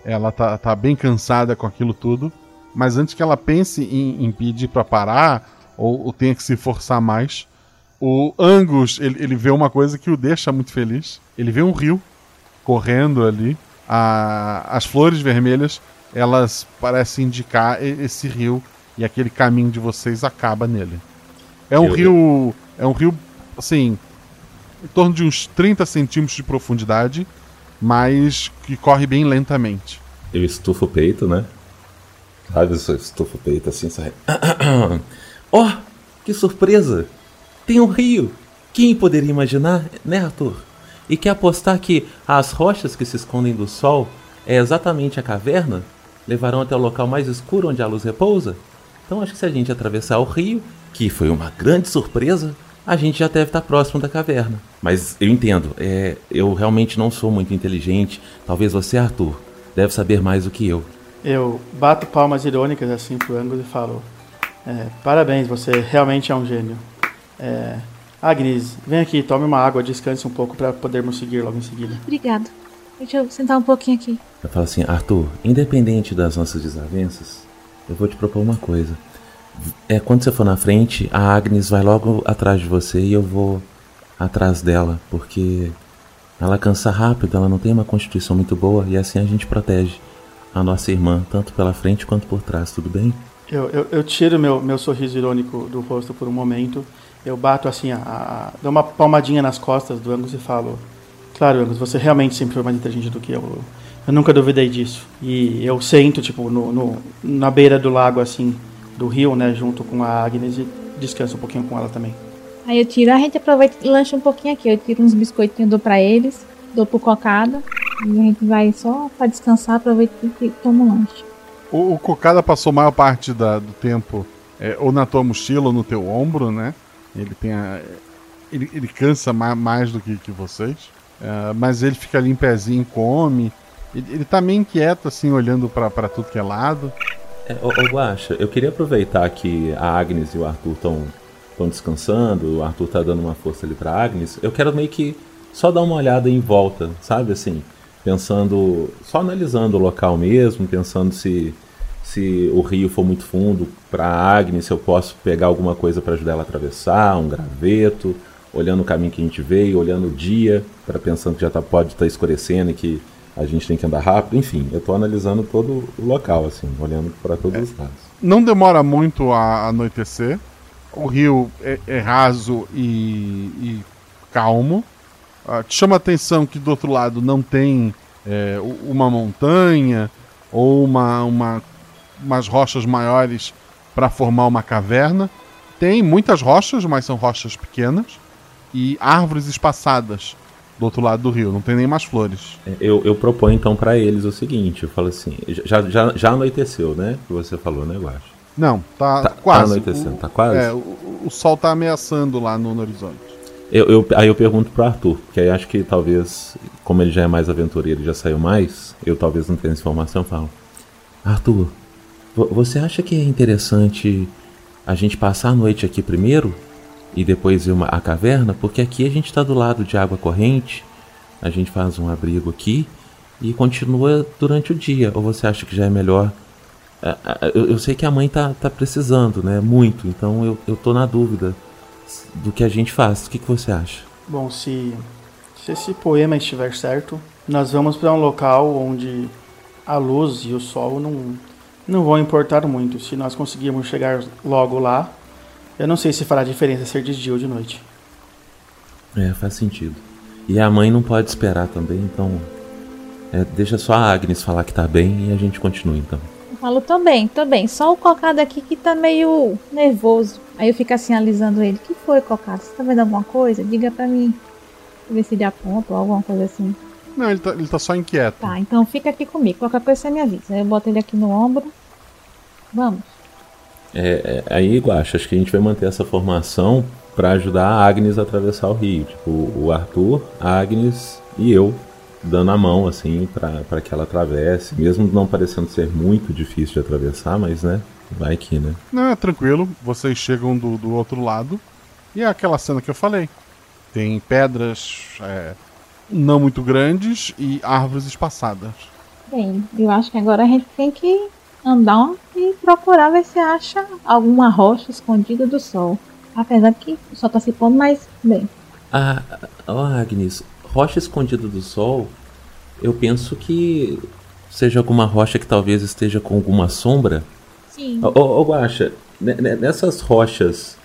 Ela tá, tá bem cansada com aquilo tudo. Mas antes que ela pense em, em pedir pra parar ou, ou tenha que se forçar mais, o Angus ele, ele vê uma coisa que o deixa muito feliz. Ele vê um rio correndo ali. A- as flores vermelhas elas parecem indicar esse rio e aquele caminho de vocês acaba nele. É um Eu- rio. É um rio, assim, em torno de uns 30 centímetros de profundidade, mas que corre bem lentamente. Eu estufo o peito, né? Sabe, eu estufo o peito assim, sai. Ó, que surpresa! Tem um rio! Quem poderia imaginar, né, Arthur? E quer apostar que as rochas que se escondem do sol é exatamente a caverna? Levarão até o local mais escuro onde a luz repousa? Então acho que se a gente atravessar o rio, que foi uma grande surpresa, a gente já deve estar próximo da caverna. Mas eu entendo, é, eu realmente não sou muito inteligente. Talvez você, Arthur, deve saber mais do que eu. Eu bato palmas irônicas assim pro Angus e falo: é, Parabéns, você realmente é um gênio. É, Agnes, vem aqui, tome uma água, descanse um pouco para podermos seguir logo em seguida. Obrigado. Deixa eu sentar um pouquinho aqui. Eu falo assim, Arthur, independente das nossas desavenças, eu vou te propor uma coisa. É quando você for na frente, a Agnes vai logo atrás de você e eu vou atrás dela, porque ela cansa rápido, ela não tem uma constituição muito boa e assim a gente protege a nossa irmã, tanto pela frente quanto por trás, tudo bem? Eu, eu, eu tiro meu, meu sorriso irônico do rosto por um momento. Eu bato assim, a, a- dou uma palmadinha nas costas do Angus e falo: Claro, Angus, você realmente sempre foi mais inteligente do que eu. Eu nunca duvidei disso. E eu sento, tipo, no, no- na beira do lago, assim, do rio, né, junto com a Agnes e descanso um pouquinho com ela também. Aí eu tiro, a gente aproveita e lancha um pouquinho aqui. Eu tiro uns biscoitinhos, dou pra eles, dou pro cocada. E a gente vai só pra descansar, aproveita e toma um lanche. O, o Cocada passou a maior parte da- do tempo é, ou na tua mochila ou no teu ombro, né? Ele tem a, ele, ele cansa ma- mais do que, que vocês. É, mas ele fica ali em pezinho, come. Ele, ele tá meio inquieto, assim, olhando pra tudo que é lado. É, ô, ô Guaxa, eu queria aproveitar que a Agnes e o Arthur estão descansando, o Arthur tá dando uma força ali pra Agnes. Eu quero meio que só dar uma olhada em volta, sabe assim? Pensando, só analisando o local mesmo, pensando se se o rio for muito fundo pra Agnes, se eu posso pegar alguma coisa pra ajudar ela a atravessar, um graveto, olhando o caminho que a gente veio, olhando o dia, para pensando que já tá, pode estar escurecendo e que a gente tem que andar rápido, enfim, eu tô analisando todo o local, assim, olhando para todos os lados. Não demora muito a anoitecer. O rio é, é raso e, e calmo. Ah, te chama a atenção que do outro lado não tem é, uma montanha ou uma, uma- umas rochas maiores para formar uma caverna. Tem muitas rochas, mas são rochas pequenas. E árvores espaçadas do outro lado do rio. Não tem nem mais flores. É, Eu, eu proponho então para eles o seguinte, eu falo assim, já, já, já anoiteceu, né? Que você falou, né, Guaxa? Não, tá, Tá- tá quase. anoitecendo, O- tá quase? É, o, o sol tá ameaçando lá no, no horizonte. Eu, eu- aí eu pergunto pro Arthur, porque aí acho que talvez, como ele já é mais aventureiro e já saiu mais, eu talvez não tenha essa informação, eu falo. Arthur, vo- você acha que é interessante a gente passar a noite aqui primeiro e depois uma, a caverna? Porque aqui a gente está do lado de água corrente, a gente faz um abrigo aqui e continua durante o dia. Ou você acha que já é melhor? Ah, ah, Eu, eu sei que a mãe tá, tá precisando, né? Muito, então eu, eu tô na dúvida do que a gente faz. O que, que você acha? Bom, se, se esse poema estiver certo, nós vamos para um local onde a luz e o sol não, não vão importar muito. Se nós conseguirmos chegar logo lá, eu não sei se fará diferença ser de dia ou de noite. É, faz sentido. E a mãe não pode esperar também, então. É, deixa só a Agnes falar que tá bem e a gente continua então. Eu falo, tô bem, tô bem. Só o cocado aqui que tá meio nervoso. Aí eu fico assim alisando ele. que foi, cocado? Você tá vendo alguma coisa? Diga pra mim. Pra ver se ele aponta ou alguma coisa assim. Não, ele tá, ele tá só inquieto. Tá, então fica aqui comigo. Qualquer coisa você me avisa. Aí eu boto ele aqui no ombro. Vamos. É, é, aí, Guacha, acho que a gente vai manter essa formação para ajudar a Agnes a atravessar o rio. Tipo, o Arthur, a Agnes e eu dando a mão, assim, para que ela atravesse. Mesmo não parecendo ser muito difícil de atravessar, mas, né, vai que, né? Não, é tranquilo. Vocês chegam do, do outro lado. E é aquela cena que eu falei. Tem pedras é, não muito grandes e árvores espaçadas. Bem, eu acho que agora a gente tem que andar e procurar ver se acha alguma rocha escondida do sol. Apesar que o sol tá se pondo, mas bem. Ah, oh Agnes, rocha escondida do sol, eu penso que seja alguma rocha que talvez esteja com alguma sombra. Sim. Ô, oh, oh, Guaxa, nessas rochas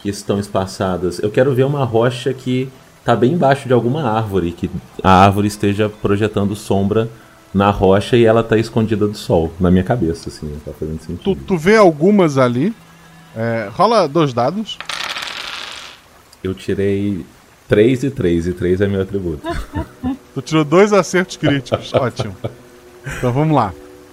que estão espaçadas, eu quero ver uma rocha que tá bem embaixo de alguma árvore, que a árvore esteja projetando sombra na rocha e ela tá escondida do sol, na minha cabeça, assim, tá fazendo sentido. Tu, tu vê algumas ali. É, rola dois dados. Eu tirei 3 e 3, e 3 é meu atributo. tu tirou dois acertos críticos, ótimo. Então vamos lá.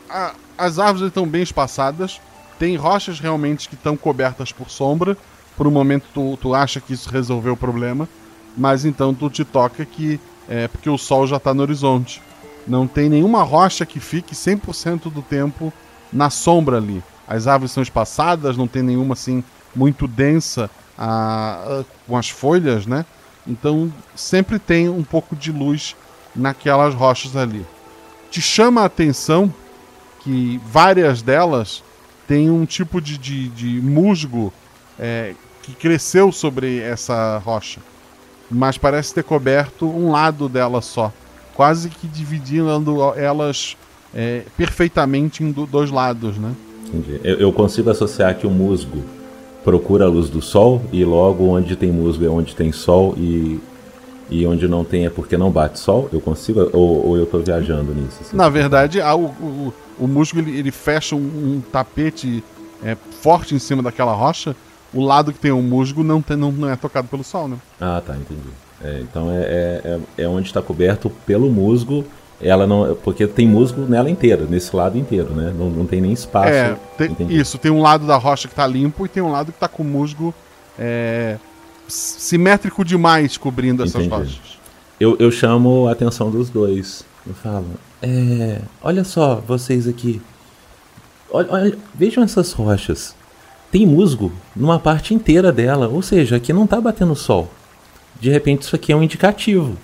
A, as árvores estão bem espaçadas, tem rochas realmente que estão cobertas por sombra. Por um momento tu, tu acha que isso resolveu o problema, mas então tu te toca que é porque o sol já está no horizonte. Não tem nenhuma rocha que fique 100% do tempo na sombra ali. As árvores são espaçadas, não tem nenhuma assim muito densa a, a, com as folhas, né? Então sempre tem um pouco de luz naquelas rochas ali. Te chama a atenção que várias delas têm um tipo de, de, de musgo é, que cresceu sobre essa rocha, mas parece ter coberto um lado dela só quase que dividindo elas é, perfeitamente em dois lados, né? Entendi. Eu, eu, consigo associar que o musgo procura a luz do sol e logo onde tem musgo é onde tem sol e, e onde não tem é porque não bate sol? Eu consigo ou, ou eu estou viajando nisso? Assim? Na verdade, o, o, o musgo ele, ele fecha um, um tapete é, forte em cima daquela rocha. O lado que tem o musgo não, tem, não, não é tocado pelo sol, né? Ah, tá, entendi. É, então é, é, é, é onde está coberto pelo musgo. Ela não, porque tem musgo nela inteira, nesse lado inteiro, né? Não, não tem nem espaço. É, tem, isso. Tem um lado da rocha que está limpo e tem um lado que está com musgo é, simétrico demais cobrindo essas Entendi. rochas. Eu, eu chamo a atenção dos dois. Eu falo, é, olha só, vocês aqui. Olha, olha, vejam essas rochas. Tem musgo numa parte inteira dela, ou seja, aqui não está batendo sol de repente isso aqui é um indicativo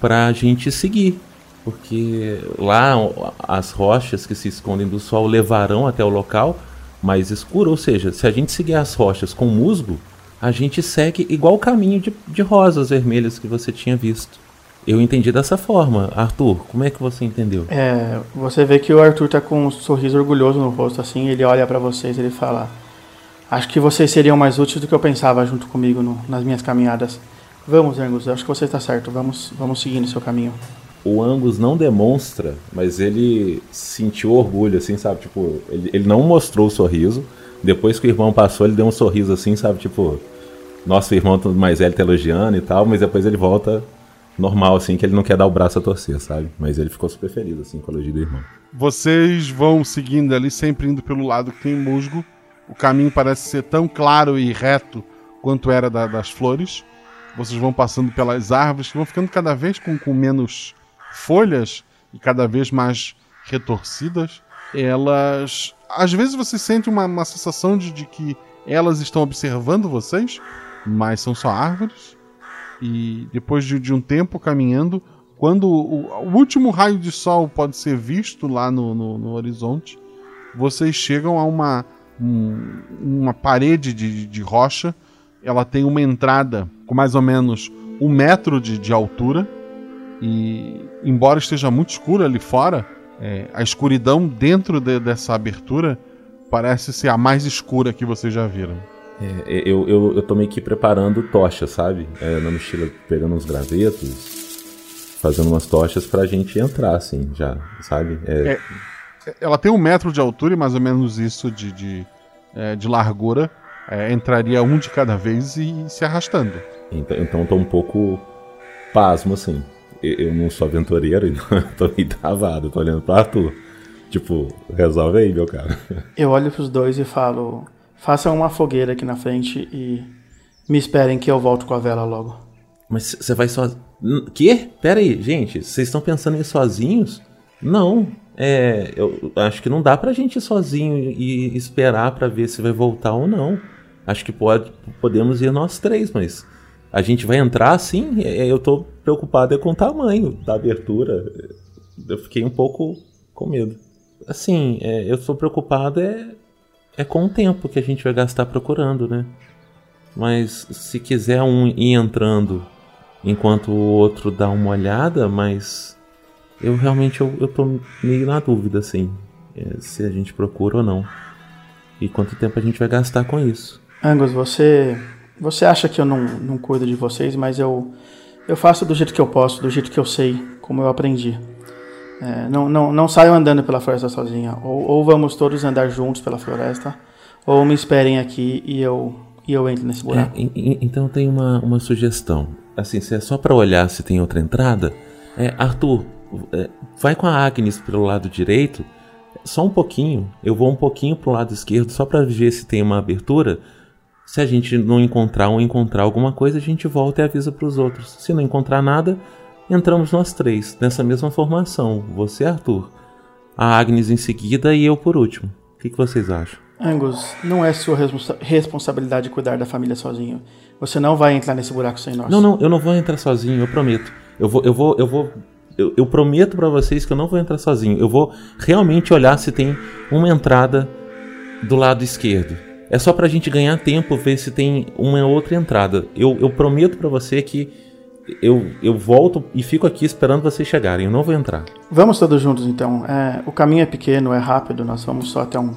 para a gente seguir. Porque lá as rochas que se escondem do sol levarão até o local mais escuro. Ou seja, se a gente seguir as rochas com musgo, a gente segue igual o caminho de, de rosas vermelhas que você tinha visto. Eu entendi dessa forma. Arthur, como é que você entendeu? É, você vê que o Arthur tá com um sorriso orgulhoso no rosto, assim, ele olha para vocês e ele fala: Acho que vocês seriam mais úteis do que eu pensava junto comigo no, nas minhas caminhadas. Vamos, Angus, acho que você está certo. Vamos, vamos seguir no seu caminho. O Angus não demonstra, mas ele sentiu orgulho, assim, sabe? Tipo, ele, ele não mostrou o sorriso. Depois que o irmão passou, ele deu um sorriso assim, sabe? Tipo, nosso irmão mais velho tá elogiando e tal, mas depois ele volta normal, assim, que ele não quer dar o braço a torcer, sabe? Mas ele ficou super feliz, assim, com o elogio do irmão. Vocês vão seguindo ali, sempre indo pelo lado que tem musgo. O caminho parece ser tão claro e reto quanto era da, das flores. Vocês vão passando pelas árvores que vão ficando cada vez com, com menos folhas e cada vez mais retorcidas. Elas. Às vezes você sente uma, uma sensação de, de que elas estão observando vocês, mas são só árvores. E depois de, de um tempo caminhando, quando o, o, último raio de sol pode ser visto lá no, no, no horizonte, vocês chegam a uma, um, uma parede de, de rocha ela tem uma entrada com mais ou menos um metro de, de altura. E embora esteja muito escuro ali fora, É, a escuridão dentro de- dessa abertura parece ser a mais escura que vocês já viram. É, eu, eu, eu tô meio que preparando tocha, sabe? É, na mochila, pegando uns gravetos, fazendo umas tochas pra gente entrar, assim, já, sabe? É, Ela tem um metro de altura e mais ou menos isso de, de, é, de largura. É, entraria um de cada vez e se arrastando. Então, então eu tô um pouco pasmo, assim. Eu, eu não sou aventureiro, então eu tô meio travado. Eu tô olhando pro Arthur. Tipo, resolve aí, meu cara. Eu olho pros dois e falo: façam uma fogueira aqui na frente e me esperem que eu volto com a vela logo. Mas você vai sozinho. Quê? Pera aí, gente. Vocês estão pensando em ir sozinhos? Não. É, eu acho que não dá pra gente ir sozinho e esperar pra ver se vai voltar ou não. Acho que pode, podemos ir nós três, mas a gente vai entrar assim? Eu tô preocupado é com o tamanho da abertura. Eu fiquei um pouco com medo. Assim, é, eu tô preocupado é, é com o tempo que a gente vai gastar procurando, né? Mas se quiser um ir entrando enquanto o outro dá uma olhada, mas eu realmente eu, eu tô meio na dúvida, assim, é, se a gente procura ou não. E quanto tempo a gente vai gastar com isso. Angus, você. Você acha que eu não, não cuido de vocês, mas eu. Eu faço do jeito que eu posso, do jeito que eu sei, como eu aprendi. É, não, não, não saiam andando pela floresta sozinha. Ou, ou vamos todos andar juntos pela floresta, ou me esperem aqui e eu, e eu entro nesse É, buraco. e- então tem uma, uma sugestão. Assim, se é só pra olhar se tem outra entrada, é, Arthur, é, vai com a Agnes pelo lado direito, só um pouquinho. Eu vou um pouquinho pro lado esquerdo só pra ver se tem uma abertura. Se a gente não encontrar ou encontrar alguma coisa, a gente volta e avisa pros outros. Se não encontrar nada, entramos nós três nessa mesma formação. Você, Arthur, a Agnes em seguida e eu por último. O que, que vocês acham? Angus, não é sua responsa- responsabilidade cuidar da família sozinho. Você não vai entrar nesse buraco sem nós. Não, não, eu não vou entrar sozinho, eu prometo. Eu vou, eu vou, eu vou. Eu, eu prometo pra vocês que eu não vou entrar sozinho. Eu vou realmente olhar se tem uma entrada do lado esquerdo. É só pra gente ganhar tempo, ver se tem uma outra entrada. Eu, eu prometo pra você que eu, eu volto e fico aqui esperando vocês chegarem. Eu não vou entrar. Vamos todos juntos então. É, o caminho é pequeno, é rápido, nós vamos só até um,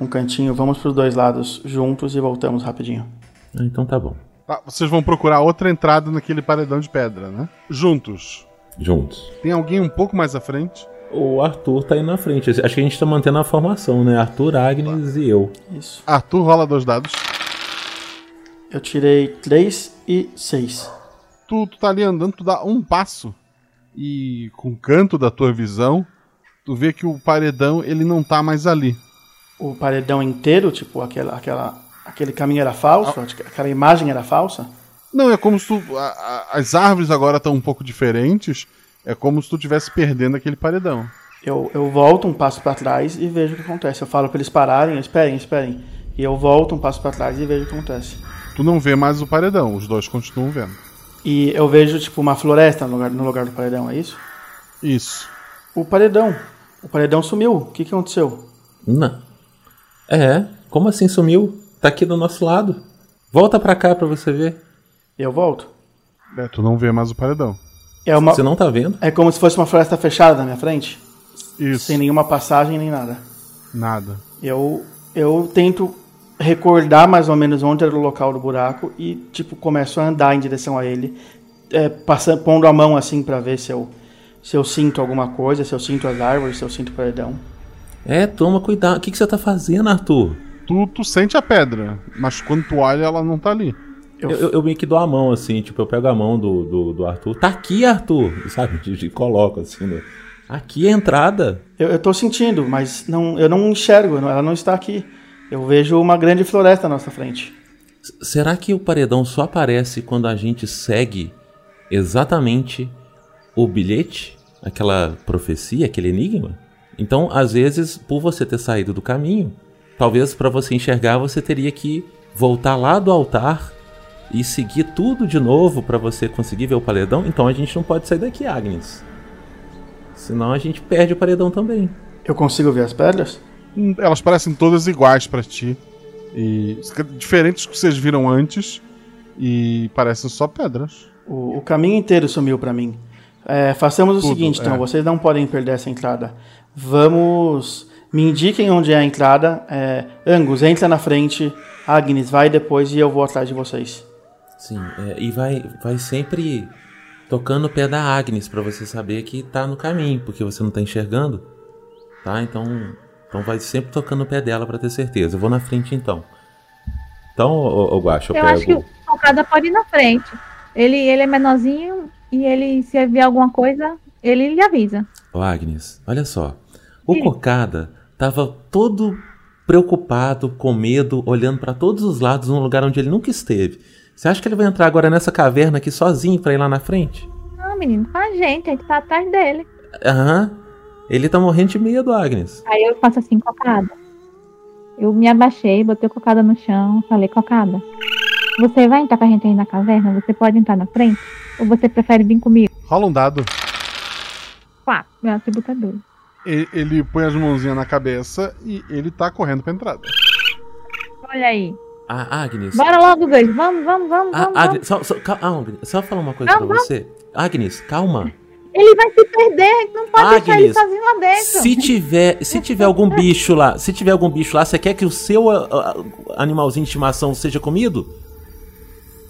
um cantinho. Vamos pros dois lados juntos e voltamos rapidinho. Ah, Então tá bom. Tá, vocês vão procurar outra entrada naquele paredão de pedra, né? Juntos. Juntos. Tem alguém um pouco mais à frente? O Arthur tá aí na frente. Acho que a gente tá mantendo a formação, né? Arthur, Agnes e eu. Isso. Arthur rola dois dados. Eu tirei 3 e 6. Tu, tu tá ali andando, tu dá um passo e com o canto da tua visão, tu vê que o paredão ele não tá mais ali. O paredão inteiro, tipo, aquela, aquela, aquele caminho era falso, aquela imagem era falsa. Não, é como se tu, a- a- as árvores agora estão um pouco diferentes. É como se tu estivesse perdendo aquele paredão. Eu, eu volto um passo para trás e vejo o que acontece. Eu falo para eles pararem, esperem, esperem. E eu volto um passo para trás e vejo o que acontece. Tu não vê mais o paredão, os dois continuam vendo. E eu vejo, tipo, uma floresta no lugar, no lugar do paredão, é isso? Isso. O paredão. O paredão sumiu. O que, que aconteceu? Não. É, como assim sumiu? Tá aqui do nosso lado. Volta pra cá pra você ver. Eu volto. É, tu não vê mais o paredão. É uma, Você não tá vendo? é como se fosse uma floresta fechada na minha frente, Isso. sem nenhuma passagem nem nada. Nada. Eu, eu tento recordar mais ou menos onde era o local do buraco e, tipo, começo a andar em direção a ele, é, passando, pondo a mão assim pra ver se eu, se eu sinto alguma coisa, se eu sinto as árvores, se eu sinto o paredão. É, toma cuidado. O que, que você tá fazendo, Arthur? Tu, tu sente a pedra, mas quando tu olha, ela não tá ali. Eu, eu, eu meio que dou a mão, assim, tipo, eu pego a mão do, do, do Arthur. Tá aqui, Arthur! Sabe? E coloco assim, né? Aqui é a entrada. Eu, eu tô sentindo, mas não, eu não enxergo, ela não está aqui. Eu vejo uma grande floresta à nossa frente. S- Será que o paredão só aparece quando a gente segue exatamente o bilhete? Aquela profecia, aquele enigma? Então, às vezes, por você ter saído do caminho, talvez para você enxergar você teria que voltar lá do altar e seguir tudo de novo para você conseguir ver o paredão. Então a gente não pode sair daqui, Agnes. Senão a gente perde o paredão também. Eu consigo ver as pedras? Hum, Elas parecem todas iguais pra ti. E diferentes do que vocês viram antes. E parecem só pedras. O, o caminho inteiro sumiu pra mim. É, façamos o Tudo, seguinte, então, é. vocês não podem perder essa entrada. Vamos. Me indiquem onde é a entrada. É, Angus, entra na frente. Agnes, vai depois e eu vou atrás de vocês. Sim, é, e vai, vai sempre tocando o pé da Agnes para você saber que tá no caminho, porque você não tá enxergando, tá? Então, então vai sempre tocando o pé dela para ter certeza. Eu vou na frente então. Então, o, Guacho, eu, Eu pego. acho que o Cocada pode ir na frente. Ele, ele é menorzinho e ele, se ver alguma coisa, ele lhe avisa. Ô Agnes, olha só. O Cocada tava todo preocupado, com medo, olhando para todos os lados num lugar onde ele nunca esteve. Você acha que ele vai entrar agora nessa caverna aqui sozinho pra ir lá na frente? Não, menino, com a gente, a gente tá atrás dele. Aham. Ele tá morrendo de medo, Agnes. Aí eu faço assim, Cocada. Eu me abaixei, botei o Cocada no chão, falei, Cocada, você vai entrar com a gente aí na caverna? Você pode entrar na frente? Ou você prefere vir comigo? Rola um dado. Quatro, meu atributo é dois. E- Ele põe as mãozinhas na cabeça e ele tá correndo pra entrada. Olha aí. Ah, Agnes. Bora logo, dois. Vamos, vamos, vamos, Ah, vamos. Agnes, só, só, cal- ah, Agnes, só falar uma coisa Não, pra vamos. você. Agnes, calma. Ele vai se perder, a não pode deixar ele Agnes, sozinho lá dentro. Se tiver, se tiver algum bicho lá, se tiver algum bicho lá, você quer que o seu ah, ah, animalzinho de estimação seja comido?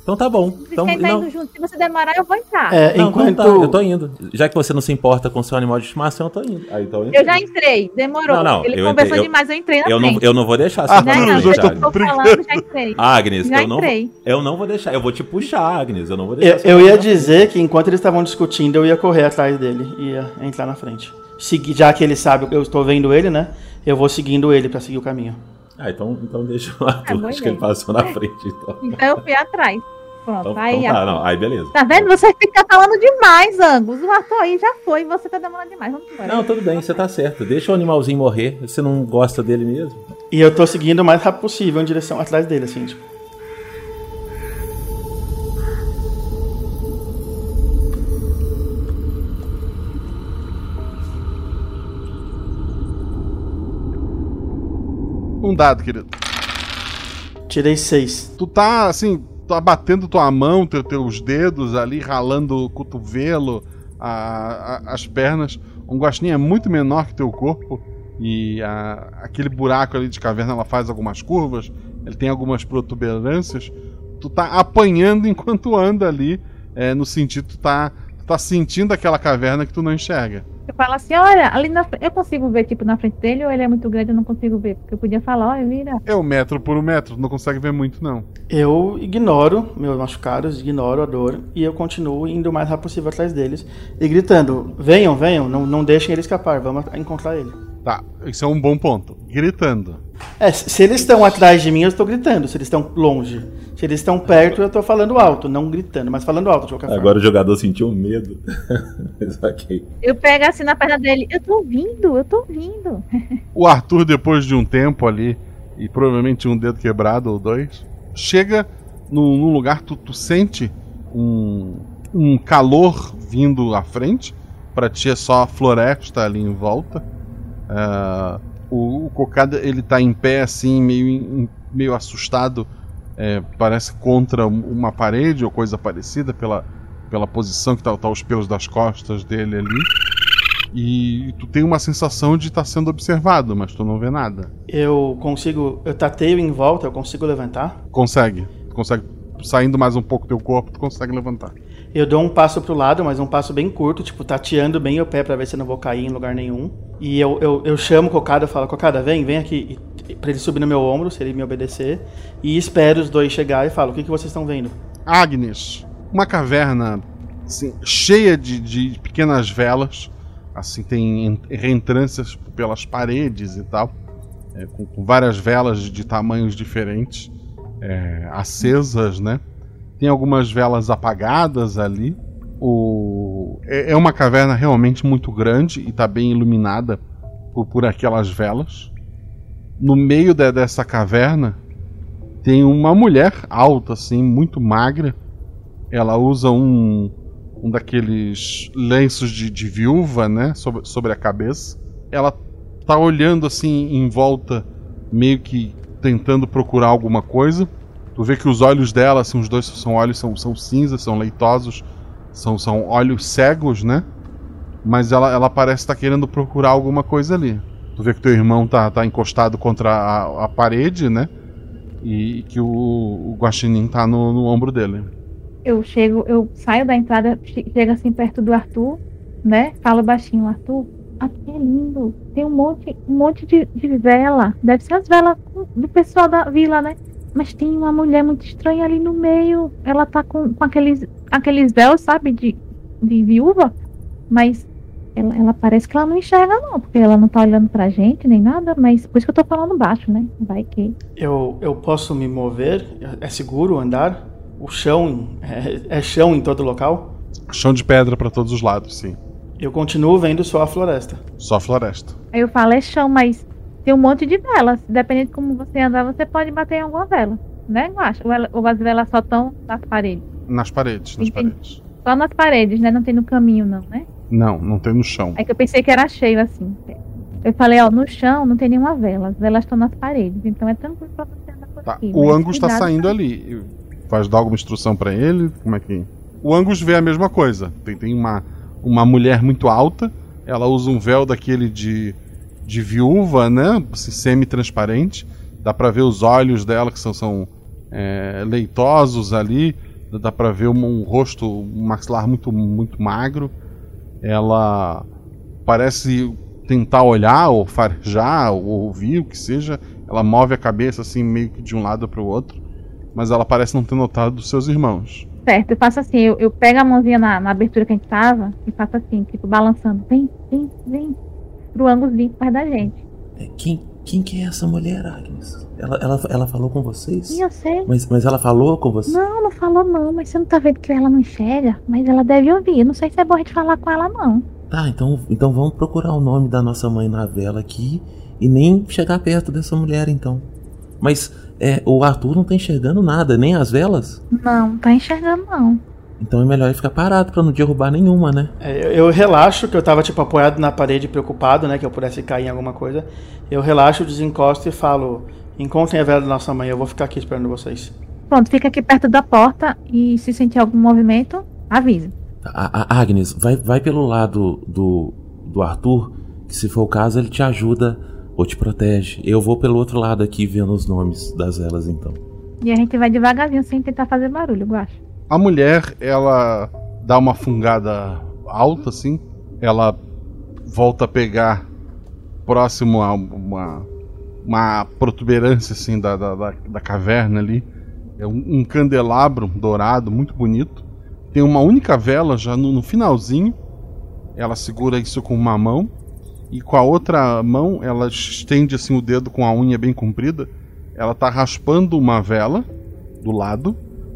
Então tá bom. Então, tá não, indo junto, se você demorar, eu vou entrar. É, não, enquanto. então tá, eu tô indo. Já que você não se importa com seu animal de estimação, eu tô indo. Aí, então, Eu já entrei, demorou. Não, não, ele eu conversou entrei, eu- demais, eu entrei na eu não, frente. eu não vou deixar Ah, você Não, não, eu tô falando, já entrei. Agnes, Já eu não, vou, entrei. eu não vou deixar. Eu vou te puxar, Agnes. Eu não vou deixar. Eu, eu ia dizer que enquanto eles estavam discutindo, eu ia correr atrás dele, ia entrar na frente. Segui- já que ele sabe que eu estou vendo ele, né? Eu vou seguindo ele pra seguir o caminho. Ah, então, então deixa lá. É, boa Acho que ele passou na frente, então. Então eu fui atrás. Pronto, Então, aí. então tá, não. Aí beleza. Tá vendo? Você fica falando demais, Angus. O ator aí já foi e você tá demorando demais. Vamos embora. Não, tudo bem, você tá certo. Deixa o animalzinho morrer. Você não gosta dele mesmo? E eu tô seguindo o mais rápido possível em direção atrás dele, assim, tipo. Um dado, querido. Tirei seis. Tu tá assim, tá batendo tua mão, teu, teus dedos ali, ralando o cotovelo, a- a- as pernas. Um guaxinim é muito menor que teu corpo. E a- aquele buraco ali de caverna ela faz algumas curvas, ele tem algumas protuberâncias. Tu tá apanhando enquanto anda ali, é, no sentido tu tá, tu tá sentindo aquela caverna que tu não enxerga. Eu falo assim, olha, ali na frente. Eu consigo ver, tipo, na frente dele ou ele é muito grande eu não consigo ver? Porque eu podia falar, olha, vira. É um metro por um metro, não consegue ver muito não. Eu ignoro meus machucados, ignoro a dor e eu continuo indo o mais rápido possível atrás deles e gritando: venham, venham, não, não deixem ele escapar, vamos encontrar ele. Tá, isso é um bom ponto. Gritando. É, se eles estão atrás de mim, eu estou gritando. Se eles estão longe. Se eles estão perto, eu estou falando alto, não gritando, mas falando alto de qualquer forma. Agora o jogador sentiu medo. Mas ok. Eu pego assim na perna dele, eu tô vindo, eu tô vindo. O Arthur, depois de um tempo ali, e provavelmente um dedo quebrado ou dois, chega num, num lugar, tu, tu sente um, um calor vindo à frente. Pra ti é só a floresta ali em volta. Ah, o, o Cocada ele tá em pé assim, meio, meio assustado. é, parece contra um- uma parede ou coisa parecida pela, pela posição que tá, tá os pelos das costas dele ali. E tu tem uma sensação de estar sendo observado, mas tu não vê nada. Eu consigo. Eu tateio em volta, eu consigo levantar. Consegue. Consegue. Saindo mais um pouco do teu corpo, tu consegue levantar. Eu dou um passo pro lado, mas um passo bem curto, tipo, tateando bem o pé pra ver se eu não vou cair em lugar nenhum. E eu, eu, eu chamo o Cocada, falo, Cocada, vem, vem aqui. E, pra ele subir no meu ombro, se ele me obedecer. E espero os dois chegar e falo, o que, que vocês estão vendo? Agnes, uma caverna assim, cheia de, de pequenas velas. Assim, tem en- reentrâncias pelas paredes e tal. é, com, com várias velas de tamanhos diferentes. é, acesas, né? Tem algumas velas apagadas ali. O... É, é uma caverna realmente muito grande e está bem iluminada por, por aquelas velas. No meio de- dessa caverna tem uma mulher alta, assim, muito magra. Ela usa um, um daqueles lenços de, de viúva, né, sobre, sobre a cabeça. Ela tá olhando assim em volta, meio que tentando procurar alguma coisa. Tu vê que os olhos dela, assim, os dois são olhos são, são cinzas, são leitosos, são, são olhos cegos, né? Mas ela, ela parece estar querendo procurar alguma coisa ali. Tu vê que teu irmão tá, tá encostado contra a, a parede, né? E que o, o guaxinim tá no, no ombro dele. Eu chego, eu saio da entrada, che- chego assim perto do Arthur, né? Falo baixinho, Arthur, aqui é lindo. Tem um monte, um monte de, de vela. Deve ser as velas do pessoal da vila, né? Mas tem uma mulher muito estranha ali no meio. Ela tá com, com aqueles, aqueles véus, sabe, de, de viúva. Mas ela, ela parece que ela não enxerga, não, porque ela não tá olhando pra gente nem nada. Mas por isso que eu tô falando baixo, né? Vai que. Eu, eu posso me mover? É seguro andar? O chão é, é chão em todo local? Chão de pedra pra todos os lados, sim. Eu continuo vendo só a floresta. Só floresta. Aí eu falo, é chão, mas tem um monte de velas. Dependendo de como você andar, você pode bater em alguma vela. Né, Guaxa? Ou, as velas só estão nas paredes? Nas paredes, nas Entendi. paredes. Só nas paredes, né? Não tem no caminho, não, né? Não, não tem no chão. Aí que eu pensei que era cheio, assim. Eu falei, ó, no chão não tem nenhuma vela. As velas estão nas paredes. Então é tranquilo pra você andar por Tá, aqui. O Angus tá saindo ali. Vai dar alguma instrução pra ele? Como é que. O Angus vê a mesma coisa. Tem, tem uma, uma mulher muito alta. Ela usa um véu daquele de, de viúva, né? Assim, Semi-transparente. Dá pra ver os olhos dela, que são, são é, leitosos ali. Dá pra ver um, um rosto, um maxilar muito, muito magro. Ela parece tentar olhar ou farejar ou ouvir o que seja. Ela move a cabeça assim meio que de um lado para o outro, mas ela parece não ter notado dos seus irmãos. Certo, eu faço assim, eu, eu pego a mãozinha na, na abertura que a gente tava e faço assim, tipo, balançando. Vem, vem, vem. Pro Angus perto da gente. É, Quem, quem que é essa mulher, Agnes? Ela, ela, ela falou com vocês? E eu sei. Mas, mas ela falou com você? Não, não falou não, mas você não tá vendo que ela não enxerga? Mas ela deve ouvir. Não sei se é bom a gente falar com ela, não. Tá, então, então vamos procurar o nome da nossa mãe na vela aqui e nem chegar perto dessa mulher, então. Mas é, o Arthur não tá enxergando nada, nem as velas? Não, não tá enxergando não. Então é melhor ele ficar parado pra não derrubar nenhuma, né? É, eu, eu relaxo, que eu tava tipo apoiado na parede, preocupado, né? Que eu pudesse cair em alguma coisa. Eu relaxo, desencosto e falo: Encontrem a vela da nossa mãe, eu vou ficar aqui esperando vocês. Pronto, fica aqui perto da porta e se sentir algum movimento, avisa. A, a- Agnes, vai, vai pelo lado do, do Arthur, que se for o caso ele te ajuda ou te protege. Eu vou pelo outro lado aqui vendo os nomes das velas, então. E a gente vai devagarzinho sem tentar fazer barulho, eu acho. A mulher, ela dá uma fungada alta assim, ela volta a pegar próximo a uma, uma protuberância assim da, da, da, caverna ali. É um, um candelabro dourado, muito bonito. Tem uma única vela já no, no finalzinho. Ela segura isso com uma mão. E com a outra mão, ela estende assim o dedo com a unha bem comprida. Ela tá raspando uma vela do lado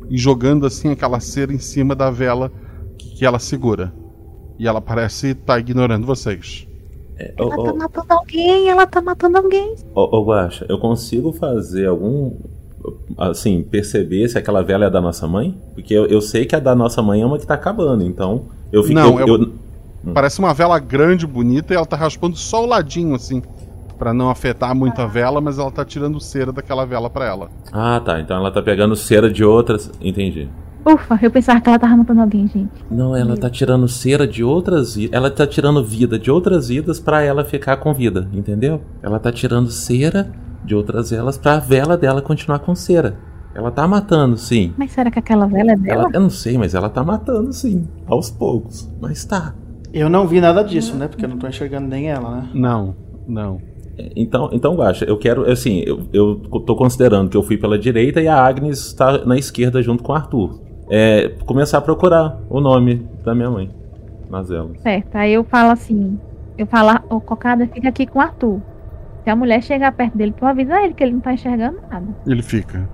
e jogando assim aquela cera em cima da vela que, que ela segura. E ela parece estar ignorando vocês. É, Ela tá matando alguém, ela tá matando alguém. Ô, ô Guaxa, eu consigo fazer algum. Assim, perceber se aquela vela é da nossa mãe? Porque eu, eu sei que a da nossa mãe é uma que tá acabando, então. Eu fico. Não, eu, é- eu- Parece uma vela grande, bonita, e ela tá raspando só o ladinho assim. Pra não afetar muito a vela, mas ela tá tirando cera daquela vela pra ela. Ah, tá. Então ela tá pegando cera de outras. Entendi. Ufa, eu pensava que ela tava matando alguém, gente. Não, ela tá tirando cera de outras vidas. Ela tá tirando vida de outras vidas pra ela ficar com vida, entendeu? Ela tá tirando cera de outras velas pra vela dela continuar com cera. Ela tá matando, sim. Mas será que aquela vela é dela? Ela, eu não sei, mas ela tá matando, sim. Aos poucos. Mas tá. Eu não vi nada disso, né? Porque eu não tô enxergando nem ela, né? Não, não. Então, então Guaxa, eu quero, assim, eu, eu tô considerando que eu fui pela direita e a Agnes tá na esquerda junto com o Arthur. É, começar a procurar o nome da minha mãe nas velas. Certo, aí eu falo assim, eu falo, ô Cocada, fica aqui com o Arthur. Se a mulher chegar perto dele, tu avisa ele que ele não tá enxergando nada. Ele fica.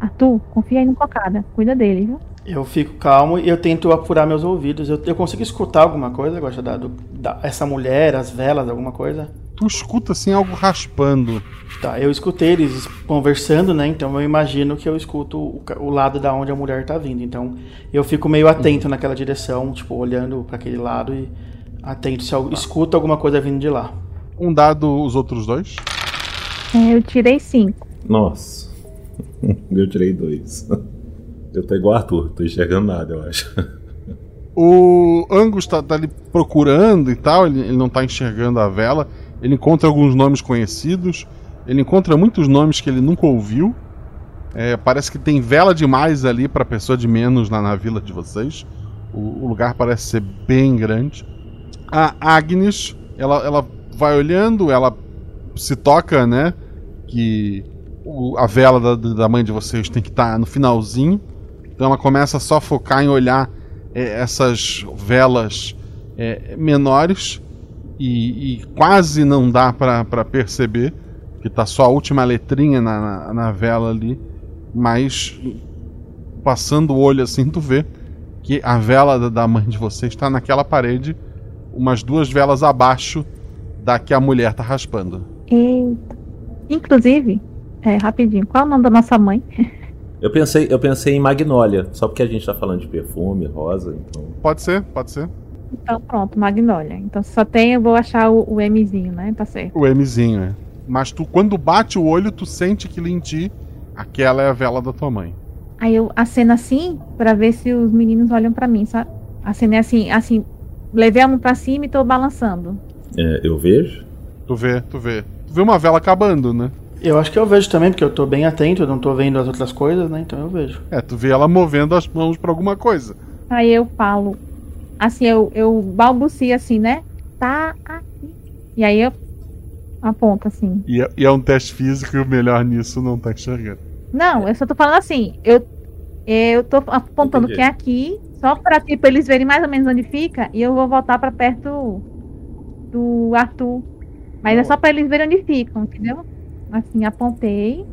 Arthur, confia aí no Cocada, cuida dele, viu? Eu fico calmo e eu tento apurar meus ouvidos. Eu, eu consigo escutar alguma coisa, gosta da, do- da- essa mulher, as velas, alguma coisa? Tu escuta assim algo raspando. Tá, eu escutei eles conversando, né? Então eu imagino que eu escuto o, o lado da onde a mulher tá vindo. Então eu fico meio atento naquela direção, tipo, olhando pra aquele lado e atento se eu escuto alguma coisa vindo de lá. Um dado os outros dois. É, eu tirei cinco. Nossa. Eu tirei dois. Eu tô igual Arthur, tô enxergando nada, eu acho. O Angus tá, tá ali procurando e tal, ele, ele não tá enxergando a vela. Ele encontra alguns nomes conhecidos, ele encontra muitos nomes que ele nunca ouviu. É, parece que tem vela demais ali para pessoa de menos na, na vila de vocês. O, o, lugar parece ser bem grande. A Agnes, ela, ela vai olhando, ela se toca, né? Que o, a vela da, da mãe de vocês tem que estar tá no finalzinho. Então ela começa só a focar em olhar é, essas velas é, menores e, e, quase não dá para perceber que tá só a última letrinha na, na, na, vela ali, mas passando o olho assim tu vê que a vela da, da mãe de vocês está naquela parede, umas duas velas abaixo da que a mulher tá raspando. Eita. Inclusive, é, rapidinho, qual é o nome da nossa mãe? Eu pensei, eu pensei em Magnólia, só porque a gente tá falando de perfume, rosa, então. Pode ser, pode ser. Então pronto, Magnólia. Então só tem, eu vou achar o, o Mzinho, né? Tá certo. O Mzinho, é. Mas tu, quando bate o olho, tu sente que em ti, aquela é a vela da tua mãe. Aí eu aceno assim, para ver se os meninos olham para mim, sabe? Acenei assim, assim, levei a mão pra cima e tô balançando. É, eu vejo? Tu vê, tu vê. Tu vê uma vela acabando, né? Eu acho que eu vejo também, porque eu tô bem atento, eu não tô vendo as outras coisas, né? Então eu vejo. É, tu vê ela movendo as mãos pra alguma coisa. Aí eu falo, assim, eu, eu balbucio assim, né? Tá aqui. E aí eu aponto assim. E é, e é um teste físico e o melhor nisso não tá enxergando. Não, eu só tô falando assim, eu, eu tô apontando Entendi. que é aqui, só pra tipo, eles verem mais ou menos onde fica, e eu vou voltar pra perto do Arthur. Mas é só pra eles verem onde ficam, entendeu? assim, apontei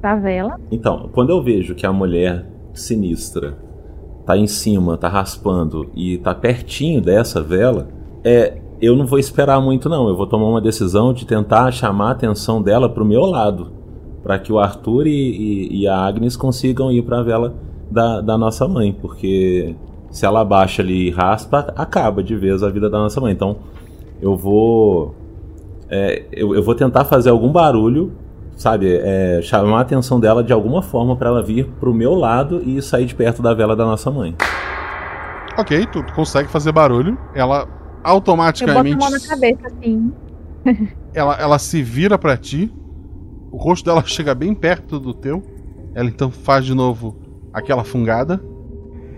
pra vela. Então, quando eu vejo que a mulher sinistra tá em cima, tá raspando e tá pertinho dessa vela, é, eu não vou esperar muito não. Eu vou tomar uma decisão de tentar chamar a atenção dela pro meu lado, para que o Arthur e, e, e, a Agnes consigam ir para a vela da, da nossa mãe, porque se ela baixa ali e raspa, acaba de vez a vida da nossa mãe. Então, eu vou é, eu, eu, vou tentar fazer algum barulho, sabe? É, chamar a atenção dela de alguma forma para ela vir pro meu lado e sair de perto da vela da nossa mãe. Ok, tu, tu consegue fazer barulho. Ela automaticamente. Eu boto a mão na cabeça, assim. ela, ela se vira para ti. O rosto dela chega bem perto do teu. Ela então faz de novo aquela fungada.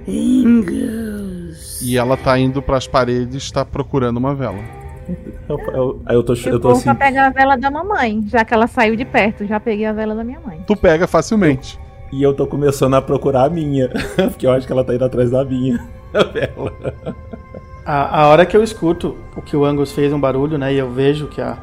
Ingus. E ela tá indo para as paredes, está procurando uma vela. Eu, eu, eu tô, eu, eu tô vou assim. pra pegar a vela da mamãe, já que ela saiu de perto. Já peguei a vela da minha mãe. Tu pega facilmente. E eu tô começando a procurar a minha. Porque eu acho que ela tá indo atrás da minha. A vela. A, a hora que eu escuto o que o Angus fez um barulho, né? E eu vejo que a,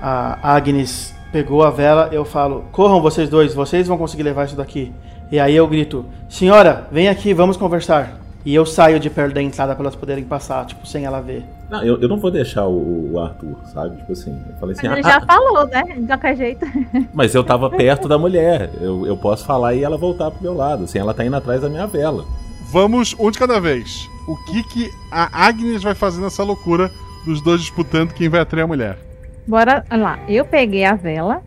a Agnes pegou a vela, eu falo: corram vocês dois, vocês vão conseguir levar isso daqui. E aí eu grito: Senhora, vem aqui, vamos conversar. E eu saio de perto da entrada para elas poderem passar, tipo, sem ela ver. Não, eu, eu não vou deixar o, o Arthur, sabe? Tipo assim, eu falei assim. Mas ele ah, já ah, falou, né? De qualquer jeito. Mas eu tava perto da mulher. Eu, eu posso falar e ela voltar pro meu lado. Assim, ela tá indo atrás da minha vela. Vamos um de cada vez. O que que a Agnes vai fazer nessa loucura dos dois disputando quem vai atrair a mulher? Bora lá. Eu peguei a vela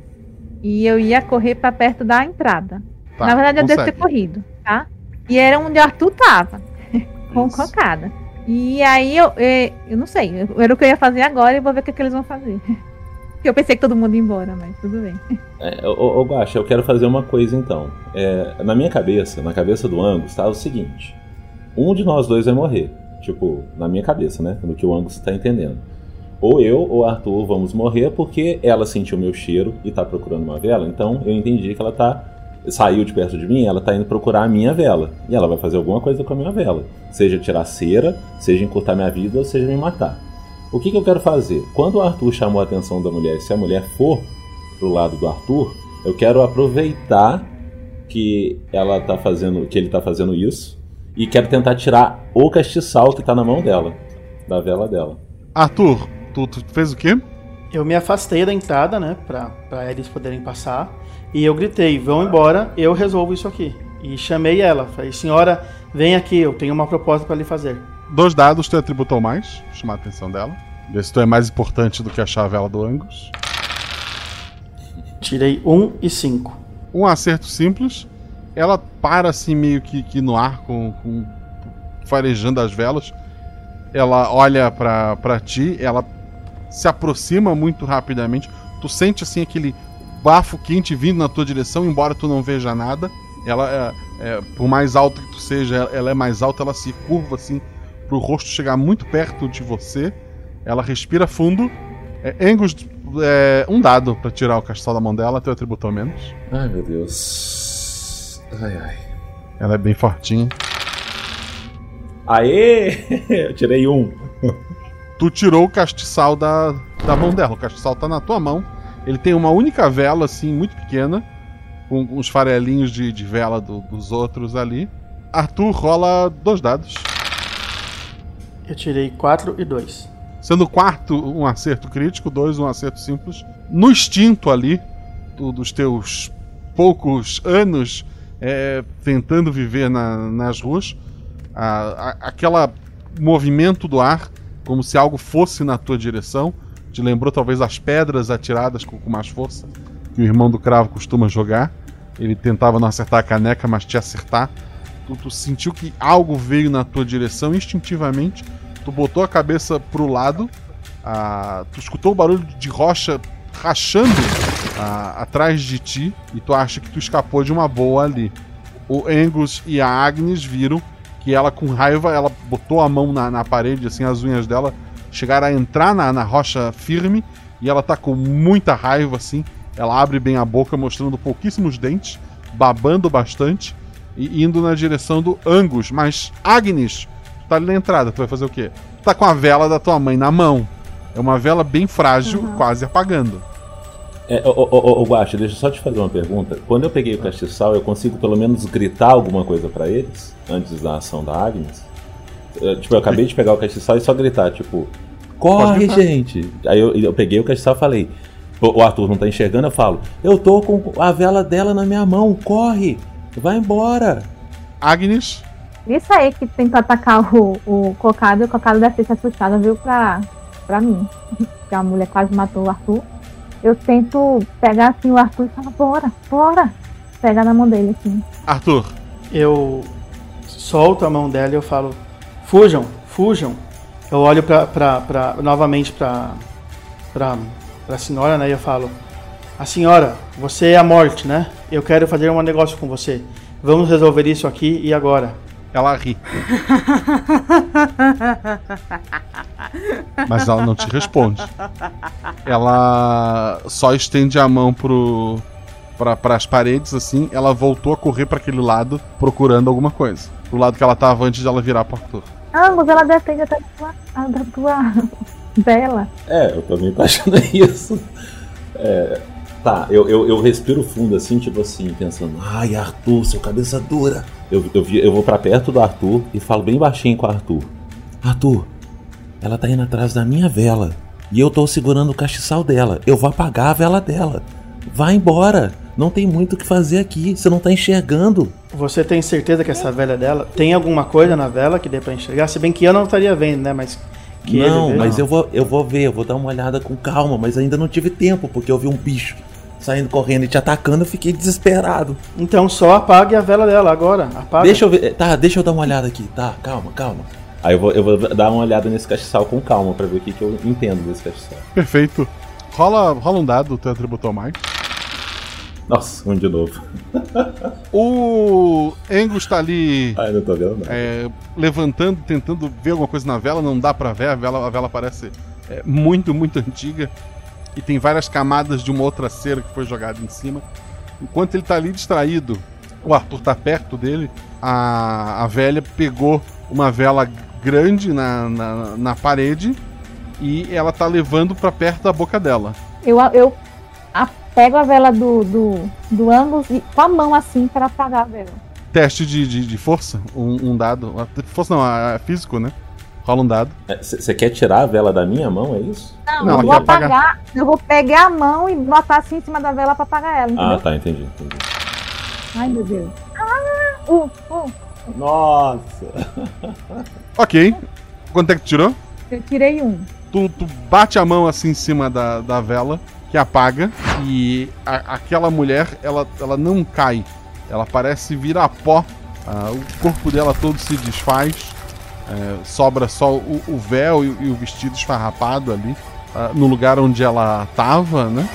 e eu ia correr para perto da entrada. Tá, Na verdade, eu consegue. devo ter corrido, tá? E era onde o Arthur tava com cocada. E aí eu, é, eu não sei, era o que eu ia fazer agora e vou ver o que, é que eles vão fazer. eu pensei que todo mundo ia embora, mas tudo bem. É, ô, ô eu quero fazer uma coisa então. É, na minha cabeça, na cabeça do Angus, tá o seguinte: um de nós dois vai morrer. Tipo, na minha cabeça, né? No que o Angus tá entendendo. Ou eu ou Arthur vamos morrer porque ela sentiu meu cheiro e tá procurando uma vela, então eu entendi que ela tá saiu de perto de mim, ela tá indo procurar a minha vela. E ela vai fazer alguma coisa com a minha vela. Seja tirar cera, seja encurtar minha vida, ou seja me matar. O que, que eu quero fazer? Quando o Arthur chamou a atenção da mulher, se a mulher for pro lado do Arthur, eu quero aproveitar que ela tá fazendo, que ele tá fazendo isso e quero tentar tirar o castiçal que tá na mão dela, da vela dela. Arthur, tu, tu fez o quê? Eu me afastei da entrada, né, pra, pra eles poderem passar. E eu gritei: vão embora, eu resolvo isso aqui. E chamei ela. Falei: senhora, vem aqui, eu tenho uma proposta para lhe fazer. Dois dados tu atributou mais, chamar a atenção dela. Ver se tu é mais importante do que a vela do Angus. Tirei um e cinco. Um acerto simples. Ela para assim meio que, que no ar com, com farejando as velas. Ela olha pra ti, ela se aproxima muito rapidamente. Tu sente assim aquele bafo quente vindo na tua direção, embora tu não veja nada. Ela, é, é, por mais alta que tu seja, ela é mais alta, ela se curva assim pro rosto chegar muito perto de você. Ela respira fundo. É, Angus, é, um dado pra tirar o castelo da mão dela, teu atributo ao menos. Ai, meu Deus. Ai, ai. Ela é bem fortinha. Aê! Eu tirei um. Tu tirou o castiçal da, da mão dela. O castiçal tá na tua mão. Ele tem uma única vela, assim, muito pequena. Com os farelinhos de, de vela do- dos outros ali. Arthur rola dois dados. Eu tirei 4 e 2. Sendo o quarto um acerto crítico, dois um acerto simples. No instinto ali, do- dos teus poucos anos é, tentando viver na- nas ruas, a- a- aquela movimento do ar, como se algo fosse na tua direção, te lembrou talvez as pedras atiradas com, mais força que o irmão do cravo costuma jogar. Ele tentava não acertar a caneca, mas te acertar. Tu, tu sentiu que algo veio na tua direção instintivamente. Tu botou a cabeça pro lado. ah, tu escutou o barulho de rocha rachando ah, atrás de ti. E tu acha que tu escapou de uma boa ali. O Angus e a Agnes viram que ela, com raiva, ela botou a mão na, na parede, assim, as unhas dela chegaram a entrar na, na rocha firme. E ela tá com muita raiva, assim. Ela abre bem a boca, mostrando pouquíssimos dentes, babando bastante e indo na direção do Angus. Mas, Agnes, tu tá ali na entrada, tu vai fazer o quê? Tu tá com a vela da tua mãe na mão. É uma vela bem frágil, quase apagando. É, ô, ô, ô, Guaxa, deixa eu só te fazer uma pergunta. Quando eu peguei o castiçal, eu consigo pelo menos gritar alguma coisa pra eles? Antes da ação da Agnes? É, tipo, eu acabei de pegar o castiçal e só gritar, tipo, corre, gente! Aí eu, eu peguei o castiçal e falei, o o Arthur não tá enxergando, eu falo, eu tô com a vela dela na minha mão, corre! Vai embora! Agnes, Isso aí que tentou atacar o, o cocado, e o cocado deve ter se assustado, viu, pra, pra mim. Que a mulher quase matou o Arthur. Eu tento pegar assim o Arthur e falar, bora, bora. Pegar na mão dele, assim. Arthur, Eu solto a mão dela e eu falo: fujam, fujam. Eu olho pra, pra, pra, novamente pra, pra, pra senhora, né? E eu falo: A senhora, você é a morte, né? Eu quero fazer um negócio com você. Vamos resolver isso aqui e agora. ela ri. Mas ela não te responde. Ela só estende a mão pro para as paredes assim. Ela voltou a correr para aquele lado procurando alguma coisa. Pro lado que ela tava antes de ela virar pro Arthur. Ambos, ela defende até da tua, da tua vela. É, eu também tô achando isso. É, tá, eu, eu, eu respiro fundo assim, tipo assim, pensando, ai Arthur, seu cabeça dura. Eu, eu, eu vou pra perto do Arthur e falo bem baixinho com o Arthur. Arthur, ela tá indo atrás da minha vela. E eu tô segurando o castiçal dela. Eu vou apagar a vela dela. Vai embora. Não tem muito o que fazer aqui. Você não tá enxergando. Você tem certeza que essa vela é dela? Tem alguma coisa na vela que dê pra enxergar? Se bem que eu não estaria vendo, né? Mas que ele não, mas eu vou, eu vou ver, eu vou dar uma olhada com calma, mas ainda não tive tempo, porque eu vi um bicho saindo correndo e te atacando, eu fiquei desesperado. Então só apague a vela dela agora. Apaga. Deixa eu ver. Tá, deixa eu dar uma olhada aqui. Tá, calma, calma. Aí eu vou, eu vou dar uma olhada nesse castiçal com calma pra ver o que, que eu entendo desse castiçal. Perfeito. Rola, rola um dado do teu atributo ao mais. Nossa, um de novo. O Angus tá ali Ai, não tô vendo nada. é, levantando, tentando ver alguma coisa na vela, não dá pra ver, a vela, a vela parece é, muito, muito antiga. E tem várias camadas de uma outra cera que foi jogada em cima. Enquanto ele tá ali distraído, o Arthur tá perto dele, a, a velha pegou uma vela grande na, na, na parede e ela tá levando pra perto da boca dela. Eu, eu a- pego a vela do, do, do Angus e com a mão assim para apagar a vela. Teste de, de, de força, um, um dado. Força não, é físico, né? Rola um dado. Você quer tirar a vela da minha mão, é isso? Não, Não, eu vou apagar. apagar, eu vou pegar a mão e botar assim em cima da vela para apagar ela, entendeu? Ah, tá, entendi. entendi. Ai, meu Deus. Ah, uh, uh. Nossa! Ok. Quanto é que tu tirou? Eu tirei um. Tu, tu bate a mão assim em cima da, da vela, que apaga, e a- aquela mulher, ela, ela não cai. Ela parece virar pó. Ah, o corpo dela todo se desfaz. É, sobra só o, o véu e, e, o vestido esfarrapado ali, uh, no lugar onde ela estava, né?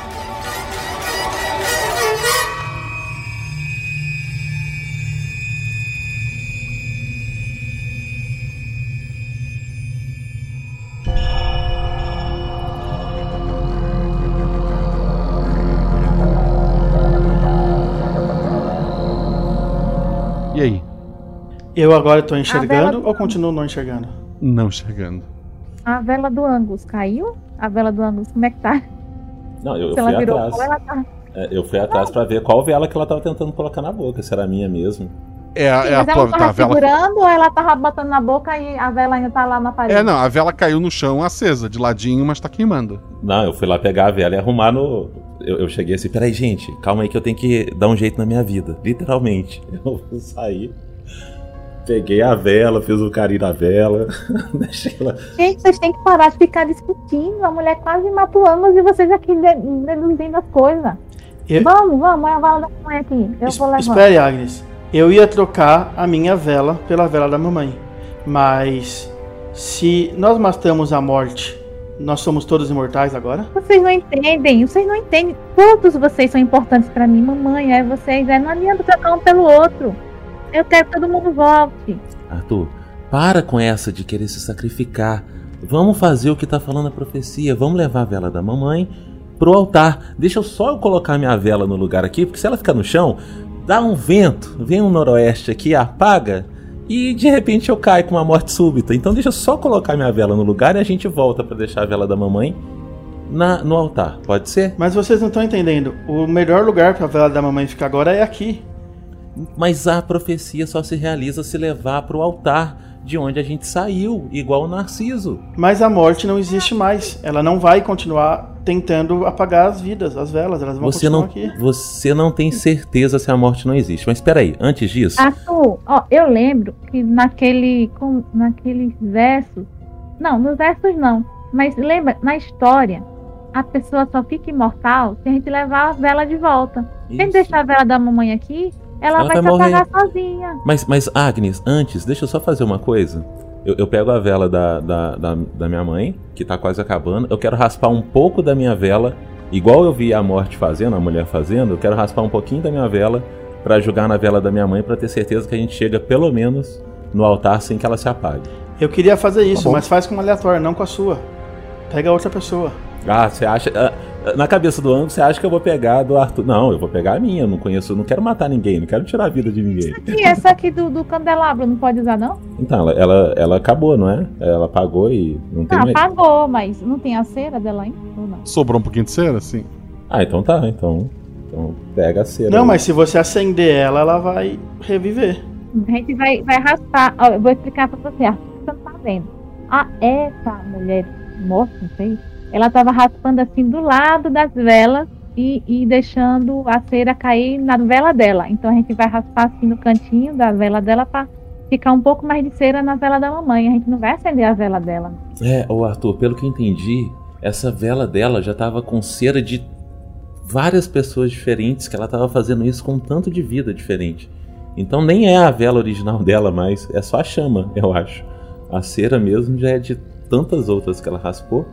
Eu agora estou enxergando vela... ou continuo não enxergando? Não enxergando. A vela do Angus caiu? A vela do Angus, como é que tá? Não, eu, eu fui atrás. Pó, tá... é, eu fui atrás para ver qual vela que ela tava tentando colocar na boca, se era a minha mesmo. É, a, Sim, é mas a, ela tá, tava a vela... segurando ou ela tava botando na boca e a vela ainda tá lá na parede? É, não, a vela caiu no chão acesa, de ladinho, mas tá queimando. Não, eu fui lá pegar a vela e arrumar no. Eu, eu cheguei assim, peraí, gente, calma aí que eu tenho que dar um jeito na minha vida. Literalmente. Eu vou sair. Peguei a vela, fiz o carinho na vela, deixei ela. Gente, vocês têm que parar de ficar discutindo. A mulher quase matou ambos e vocês aqui deduzindo as coisas. Eu... Vamos, vamos, a vela da mamãe aqui. Eu es vou levar. Espere, Agnes. Eu ia trocar a minha vela pela vela da mamãe. Mas se nós matamos a morte, nós somos todos imortais agora? Vocês não entendem, vocês não entendem. Todos vocês são importantes para mim, mamãe, é vocês, é, não adianta trocar um pelo outro. Eu quero que todo mundo volte. Arthur, para com essa de querer se sacrificar. Vamos fazer o que tá falando a profecia. Vamos levar a vela da mamãe pro altar. Deixa eu só eu colocar minha vela no lugar aqui, porque se ela ficar no chão, dá um vento, vem um noroeste aqui, apaga e de repente eu caio com uma morte súbita. Então deixa eu só colocar minha vela no lugar e a gente volta para deixar a vela da mamãe na, no altar. Pode ser? Mas vocês não estão entendendo. O melhor lugar para a vela da mamãe ficar agora é aqui. Mas a profecia só se realiza se levar para o altar de onde a gente saiu, igual o Narciso. Mas a morte não existe mais. Ela não vai continuar tentando apagar as vidas, as velas. Elas vão você continuar não, aqui. Você não tem certeza se a morte não existe. Mas espera aí, antes disso. Arthur, ó, eu lembro que naquele, com, naqueles versos. Não, nos versos não. Mas lembra, na história, a pessoa só fica imortal se a gente levar a vela de volta. Isso. Se a gente deixar a vela da mamãe aqui, ela, ela vai, vai se apagar sozinha. Mas, mas, Agnes, antes, deixa eu só fazer uma coisa. Eu, eu pego a vela da, da, da, da, minha mãe, que tá quase acabando. Eu quero raspar um pouco da minha vela, igual eu vi a morte fazendo, a mulher fazendo. Eu quero raspar um pouquinho da minha vela para jogar na vela da minha mãe para ter certeza que a gente chega pelo menos no altar sem que ela se apague. Eu queria fazer isso, tá mas faz com uma aleatória, não com a sua. Pega outra pessoa. Ah, você acha. Ah, na cabeça do ângulo, você acha que eu vou pegar do Arthur. Não, eu vou pegar a minha. Eu não conheço, eu não quero matar ninguém, não quero tirar a vida de ninguém. E essa aqui do, do candelabro não pode usar, não? Então, ela, ela, ela acabou, não é? Ela apagou e não tem ah, mais. apagou, mas não tem a cera dela ainda? Ou não? Sobrou um pouquinho de cera, sim. Ah, então tá. Então, então pega a cera. Não, aí. mas se você acender ela, ela vai reviver. A gente vai, vai raspar. Ó, eu vou explicar pra você. Você não tá vendo. Ah, essa mulher morta, não sei ela estava raspando assim do lado das velas e, e, deixando a cera cair na vela dela. Então a gente vai raspar assim no cantinho da vela dela para ficar um pouco mais de cera na vela da mamãe. A gente não vai acender a vela dela. É, o Arthur, pelo que eu entendi, essa vela dela já estava com cera de várias pessoas diferentes, que ela estava fazendo isso com um tanto de vida diferente. Então nem é a vela original dela mais, é só a chama, eu acho. A cera mesmo já é de tantas outras que ela raspou.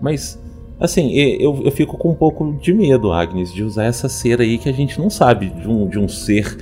Mas, assim, eu, eu fico com um pouco de medo, Agnes, de usar essa cera aí que a gente não sabe de um, de um ser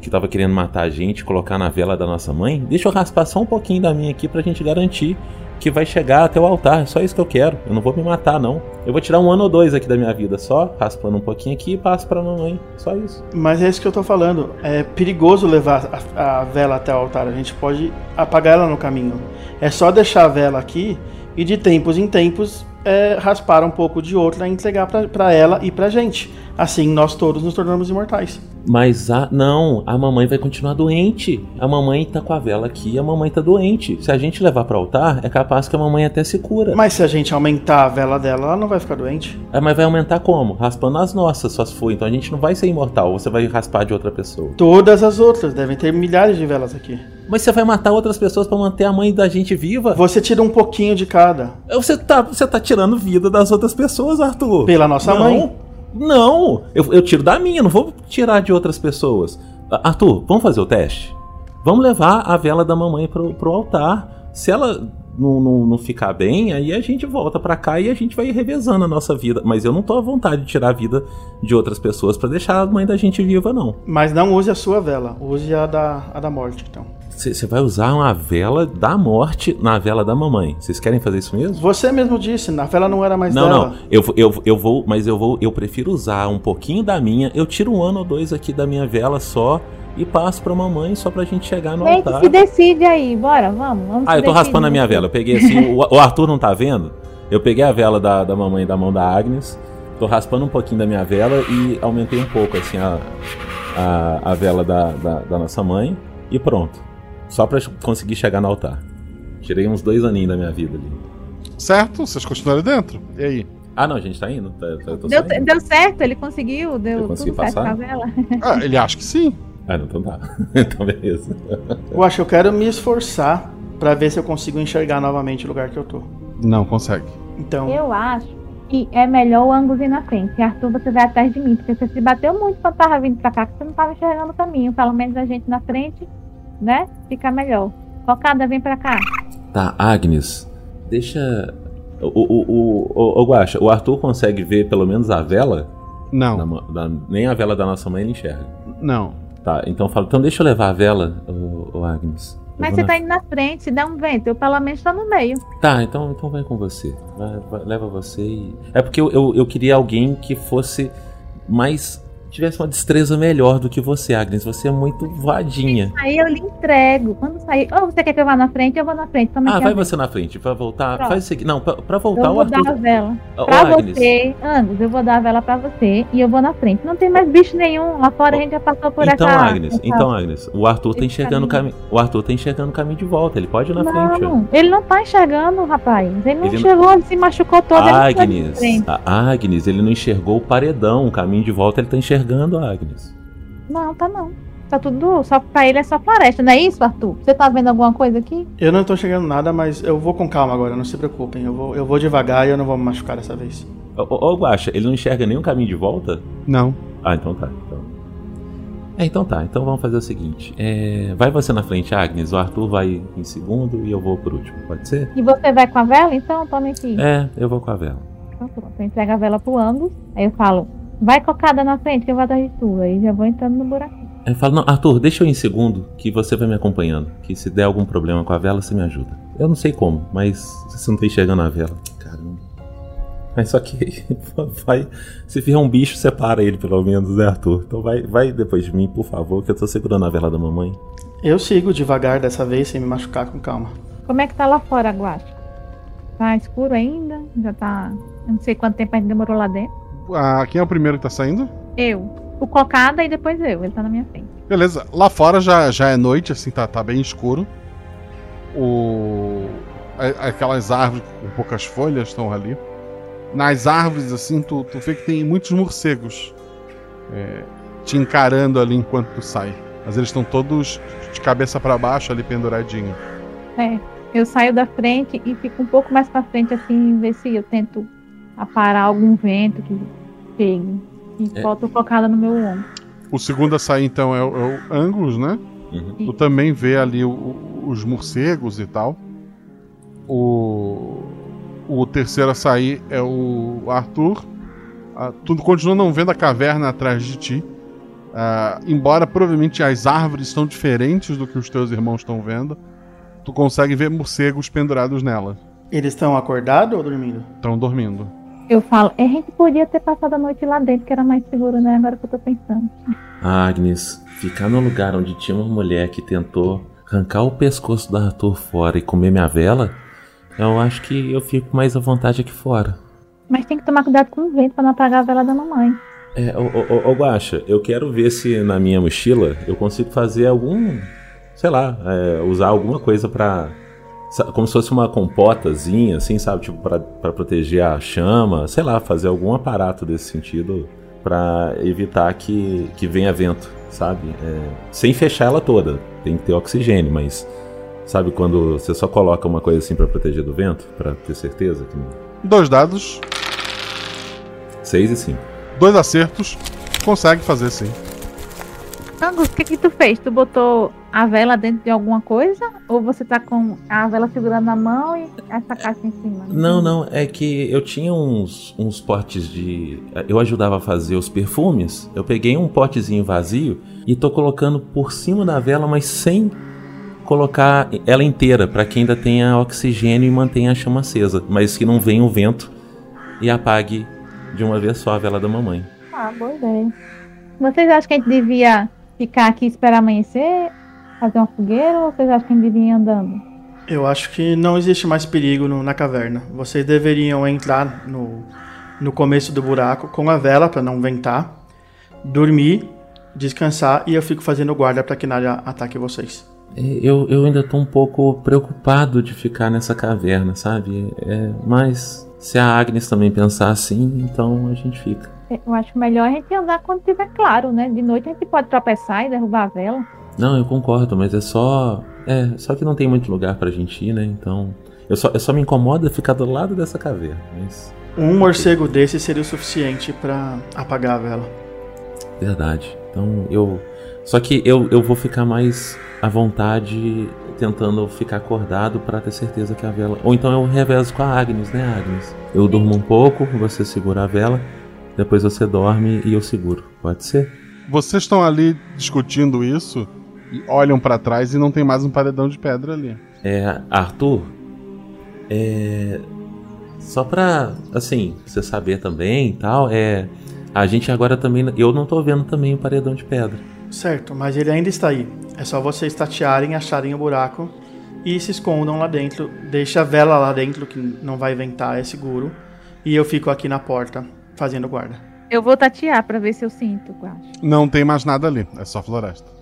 que tava querendo matar a gente, colocar na vela da nossa mãe. Deixa eu raspar só um pouquinho da minha aqui pra gente garantir que vai chegar até o altar. É só isso que eu quero. Eu não vou me matar, não. Eu vou tirar um ano ou dois aqui da minha vida só, raspando um pouquinho aqui e passo pra mamãe. Só isso. Mas é isso que eu tô falando. É perigoso levar a, a vela até o altar. A gente pode apagar ela no caminho. É só deixar a vela aqui e de tempos em tempos é, raspar um pouco de outra e entregar para ela e pra gente. Assim nós todos nos tornamos imortais. Mas a, não, a mamãe vai continuar doente. A mamãe tá com a vela aqui, a mamãe tá doente. Se a gente levar para altar, é capaz que a mamãe até se cura. Mas se a gente aumentar a vela dela, ela não vai ficar doente. É, mas vai aumentar como? Raspando as nossas, só se for. Então a gente não vai ser imortal, você vai raspar de outra pessoa. Todas as outras, devem ter milhares de velas aqui. Mas você vai matar outras pessoas para manter a mãe da gente viva? Você tira um pouquinho de cada. Você tá, você tá tirando vida das outras pessoas, Arthur. Pela nossa não, mãe. Não, eu, eu tiro da minha, não vou tirar de outras pessoas. Arthur, vamos fazer o teste? vamos levar a vela da mamãe pro, pro altar. Se ela não, não, não ficar bem, aí a gente volta para cá e a gente vai revezando a nossa vida. Mas eu não tô à vontade de tirar a vida de outras pessoas para deixar a mãe da gente viva, não. Mas não use a sua vela, use a da, a da morte, então. Você vai usar uma vela da morte na vela da mamãe. Vocês querem fazer isso mesmo? Você mesmo disse, a vela não era mais não, dela. Não, eu, eu, eu vou, mas eu vou, eu prefiro usar um pouquinho da minha. Eu tiro um ano ou dois aqui da minha vela só e passo pra mamãe só pra gente chegar no que altar. se decide aí, bora, vamos. vamos Ah, eu tô raspando a minha vela. Eu peguei assim, o, o Arthur não tá vendo? Eu peguei a vela da, da mamãe da mão da Agnes, tô raspando um pouquinho da minha vela e aumentei um pouco assim a, a, a vela da, da, da nossa mãe e pronto. Só pra conseguir chegar no altar. Tirei uns dois aninhos da minha vida ali. Certo? Vocês continuaram dentro? E aí? Ah, não, a gente tá indo. Tá, tá- Deu, saindo. deu certo, ele conseguiu, deu Eu consegui tudo certo com passar? Ah, ele acha que sim. Ah, não, então tá. então beleza. Eu acho que eu quero me esforçar pra ver se eu consigo enxergar novamente o lugar que eu tô. Não consegue. Então, Eu acho que é melhor o Angus ir na frente. E Arthur, você vai atrás de mim, porque você se bateu muito quando tava vindo pra cá, que você não tava enxergando o caminho. Pelo menos a gente na frente, né? Fica melhor. Focada, vem pra cá. Tá, Agnes, deixa. O, o, o, o, o Guaxa, o Arthur consegue ver pelo menos a vela? Não. Ma- da- nem a vela da nossa mãe ele enxerga. Não. Tá, então fala, então deixa eu levar a vela, o, Agnes. Eu Mas você na- tá indo na frente, der um vento, eu pelo menos tô no meio. Tá, então, então vai com você. Vai- vai- leva você e. É porque eu, eu, eu queria alguém que fosse mais. Tivesse uma destreza melhor do que você, Agnes. Você é muito voadinha. Aí eu lhe entrego. Quando sair, ou você quer que eu vá na frente, eu vou na frente. Ah, vai você na frente, pra voltar. Pronto. Faz o seguinte. Não, pra, pra voltar Eu o vou dar a Arthur. vela. Ô, Pra Agnes. você, Angus, eu vou dar a vela pra você e eu vou na frente. Não tem mais bicho nenhum. Lá fora a gente já passou por Então, essa. Agnes, essa- então, Agnes, o Arthur tá enxergando o caminho. O Arthur tá enxergando o caminho de volta. Ele pode ir na frente. ó. Não, ele não tá enxergando, rapaz. Ele não Ele não- chegou, ele se machucou todo. ele não Agnes, frente. a Agnes, ele não enxergou o paredão, o caminho de volta ele tá enxergando, Agnes. Não, tá não. Tá tudo. Só pra ele é só floresta, não é isso, Arthur? Você tá vendo alguma coisa aqui? eu não tô chegando nada, mas eu vou com calma agora, não se preocupem. Eu vou, eu vou devagar e eu não vou me machucar dessa vez. Ô, ô, ô, Guaxa, ele não enxerga nenhum caminho de volta? Não. Ah, então tá. Então... É, então tá. Então vamos fazer o seguinte. É, Vai você na frente, Agnes. O Arthur vai em segundo e eu vou por último. Pode ser? E você vai com a vela? Então tome aqui. É, eu vou com a vela. Então pronto. Eu entrego a vela pro Angus. Aí eu falo, vai cocada na frente que eu vou atrás de tu. Aí já vou entrando no buraquinho. Eu falo, não, Arthur, deixa eu ir em segundo, que você vai me acompanhando. Que se der algum problema com a vela, você me ajuda. Eu não sei como, mas você não tá enxergando a vela. Caramba. Mas só que vai. Se vier um bicho, separa ele, pelo menos, né, Arthur? Então vai, vai depois de mim, por favor, que eu tô segurando a vela da mamãe. Eu sigo devagar dessa vez, sem me machucar com calma. Como é que tá lá fora, Guacha? Tá escuro ainda? Já tá. Eu não sei quanto tempo a gente demorou lá dentro. Quem é o primeiro que tá saindo? Eu. O cocada e depois eu. Ele tá na minha frente. Beleza. Lá fora já, já é noite, assim, tá, tá bem escuro. O... a- Aquelas árvores com poucas folhas estão ali. Nas árvores, assim, tu, tu vê que tem muitos morcegos é, te encarando ali enquanto tu sai. Mas eles estão todos de cabeça pra baixo ali penduradinhos. É. Eu saio da frente e fico um pouco mais pra frente, assim, ver se eu tento aparar algum vento que chegue. E É. boto cocada no meu ombro. O segundo a sair, então, é o, é o Angus, né? Tu também vê ali o- o- os morcegos e tal. O, o terceiro a sair é o Arthur. Ah, tu continua não vendo a caverna atrás de ti. Ah, embora provavelmente as árvores estão diferentes do que os teus irmãos estão vendo, tu consegue ver morcegos pendurados nela. Eles estão acordados ou dormindo? Estão dormindo. Eu falo, a gente podia ter passado a noite lá dentro, que era mais seguro, né? Agora que eu tô pensando. Agnes, ficar no lugar onde tinha uma mulher que tentou arrancar o pescoço do Arthur fora e comer minha vela, eu acho que eu fico mais à vontade aqui fora. Mas tem que tomar cuidado com o vento pra não apagar a vela da mamãe. É, ô, ô, ô, Guaxa, eu quero ver se na minha mochila eu consigo fazer algum. Sei lá, é, usar alguma coisa pra. Como se fosse uma compotazinha, assim, sabe? Tipo, pra, pra proteger a chama. Sei lá, fazer algum aparato desse sentido pra evitar que, que venha vento, sabe? É, sem fechar ela toda. Tem que ter oxigênio, mas. Sabe quando você só coloca uma coisa assim pra proteger do vento? Pra ter certeza que não. Dois dados, 6 e 5. dois acertos. Consegue fazer sim. Angus, o que que tu fez? Tu botou a vela dentro de alguma coisa? Ou você tá com a vela segurando na mão e essa caixa em cima? Não, não, é que eu tinha uns, uns potes de. Eu ajudava a fazer os perfumes. Eu peguei um potezinho vazio e tô colocando por cima da vela, mas sem colocar ela inteira, para que ainda tenha oxigênio e mantenha a chama acesa, mas que não venha o vento e apague de uma vez só a vela da mamãe. Ah, boa ideia. Vocês acham que a gente devia ficar aqui e esperar amanhecer? Fazer uma fogueira ou vocês acham que a gente devia ir andando? Eu acho que não existe mais perigo no- na caverna. Vocês deveriam entrar no, no começo do buraco com a vela para não ventar, dormir, descansar e eu fico fazendo guarda para que nada ataque vocês. É, Eu, eu ainda tô um pouco preocupado de ficar nessa caverna, sabe? É, mas se a Agnes também pensar assim, então a gente fica. Eu acho melhor a gente andar quando tiver claro, né? De noite a gente pode tropeçar e derrubar a vela. Não, eu concordo, mas é só. É, só que não tem muito lugar pra gente ir, né? Então. Eu só, eu só me incomoda ficar do lado dessa caverna. Mas. Um morcego desse seria o suficiente para apagar a vela. Verdade. Então eu. Só que eu, eu vou ficar mais à vontade tentando ficar acordado pra ter certeza que a vela. Ou então eu revezo com a Agnes, né, Agnes? Eu durmo um pouco, você segura a vela, depois você dorme e eu seguro. Pode ser? Vocês estão ali discutindo isso e olham pra trás e não tem mais um paredão de pedra ali. É, Arthur, é. Só pra, assim, você saber também e tal, é. A gente agora também. Eu não tô vendo também o paredão de pedra. Certo, mas ele ainda está aí. É só vocês tatearem, acharem o buraco e se escondam lá dentro. Deixa a vela lá dentro, que não vai ventar, é seguro. E eu fico aqui na porta, fazendo guarda. Eu vou tatear pra ver se eu sinto, Guacho. Não tem mais nada ali, é só floresta.